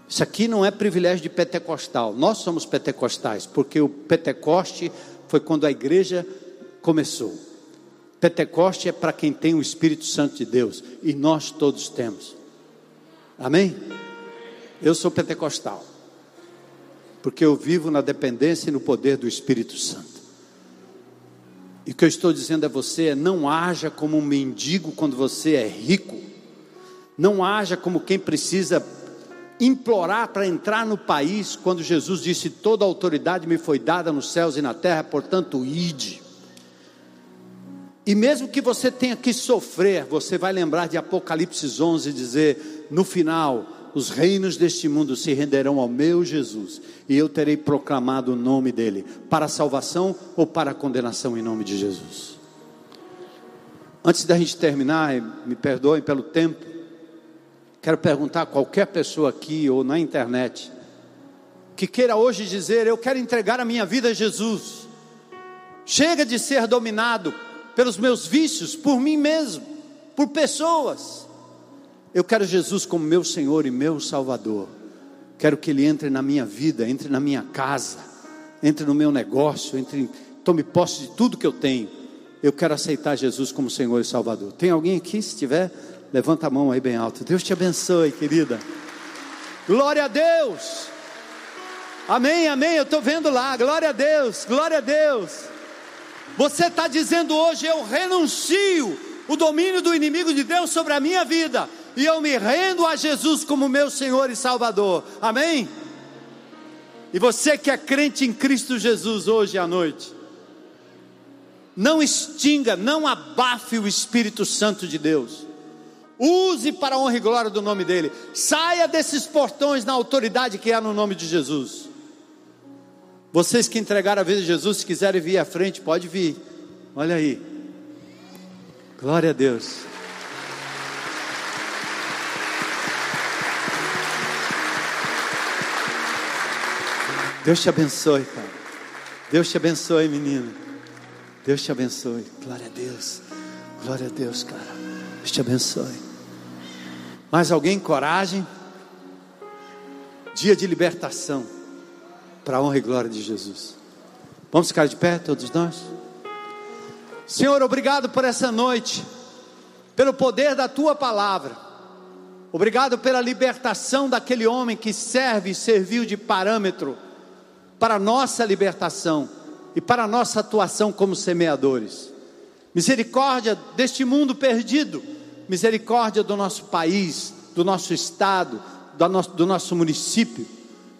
S1: Isso aqui não é privilégio de pentecostal. Nós somos pentecostais, porque o Pentecoste foi quando a igreja começou. Pentecoste é para quem tem o Espírito Santo de Deus, e nós todos temos. Amém? Eu sou pentecostal porque eu vivo na dependência e no poder do Espírito Santo. E o que eu estou dizendo a você é: não haja como um mendigo quando você é rico, não haja como quem precisa implorar para entrar no país, quando Jesus disse: Toda autoridade me foi dada nos céus e na terra, portanto, ide. E mesmo que você tenha que sofrer, você vai lembrar de Apocalipse 11 dizer: no final, os reinos deste mundo se renderão ao meu Jesus, e eu terei proclamado o nome dele, para salvação ou para condenação em nome de Jesus. Antes da gente terminar, me perdoem pelo tempo, quero perguntar a qualquer pessoa aqui ou na internet, que queira hoje dizer: Eu quero entregar a minha vida a Jesus, chega de ser dominado pelos meus vícios, por mim mesmo, por pessoas. Eu quero Jesus como meu Senhor e meu Salvador. Quero que Ele entre na minha vida, entre na minha casa, entre no meu negócio, entre, tome posse de tudo que eu tenho. Eu quero aceitar Jesus como Senhor e Salvador. Tem alguém aqui? Se tiver, levanta a mão aí bem alto. Deus te abençoe, querida. Glória a Deus. Amém, amém. Eu estou vendo lá. Glória a Deus, glória a Deus. Você está dizendo hoje: Eu renuncio o domínio do inimigo de Deus sobre a minha vida e eu me rendo a Jesus como meu Senhor e Salvador. Amém? E você que é crente em Cristo Jesus hoje à noite, Não extinga, não abafe o Espírito Santo de Deus. Use para a honra e glória do nome dele. Saia desses portões na autoridade que há no nome de Jesus. Vocês que entregaram a vida a Jesus, se quiserem vir à frente, pode vir. Olha aí. Glória a Deus. Deus te abençoe, cara. Deus te abençoe, menino. Deus te abençoe. Glória a Deus. Glória a Deus, cara. Deus te abençoe. Mais alguém? Coragem. Dia de libertação. Para a honra e glória de Jesus. Vamos ficar de pé, todos nós? Senhor, obrigado por essa noite. Pelo poder da tua palavra. Obrigado pela libertação daquele homem que serve e serviu de parâmetro para a nossa libertação e para a nossa atuação como semeadores. Misericórdia deste mundo perdido, misericórdia do nosso país, do nosso estado, do nosso, do nosso município,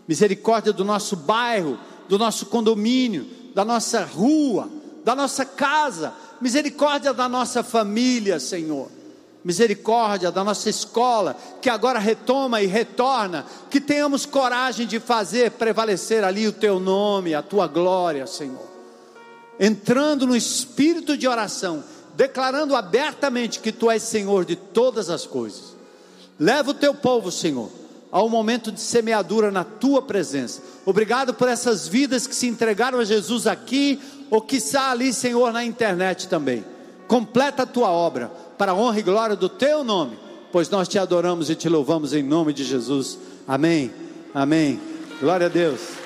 S1: misericórdia do nosso bairro, do nosso condomínio, da nossa rua, da nossa casa, misericórdia da nossa família, Senhor misericórdia da nossa escola, que agora retoma e retorna, que tenhamos coragem de fazer prevalecer ali o teu nome, a tua glória, Senhor. Entrando no espírito de oração, declarando abertamente que tu és Senhor de todas as coisas. Leva o teu povo, Senhor, ao momento de semeadura na tua presença. Obrigado por essas vidas que se entregaram a Jesus aqui, ou que está ali, Senhor, na internet também. Completa a tua obra para a honra e glória do teu nome, pois nós te adoramos e te louvamos em nome de Jesus. Amém. Amém. Glória a Deus.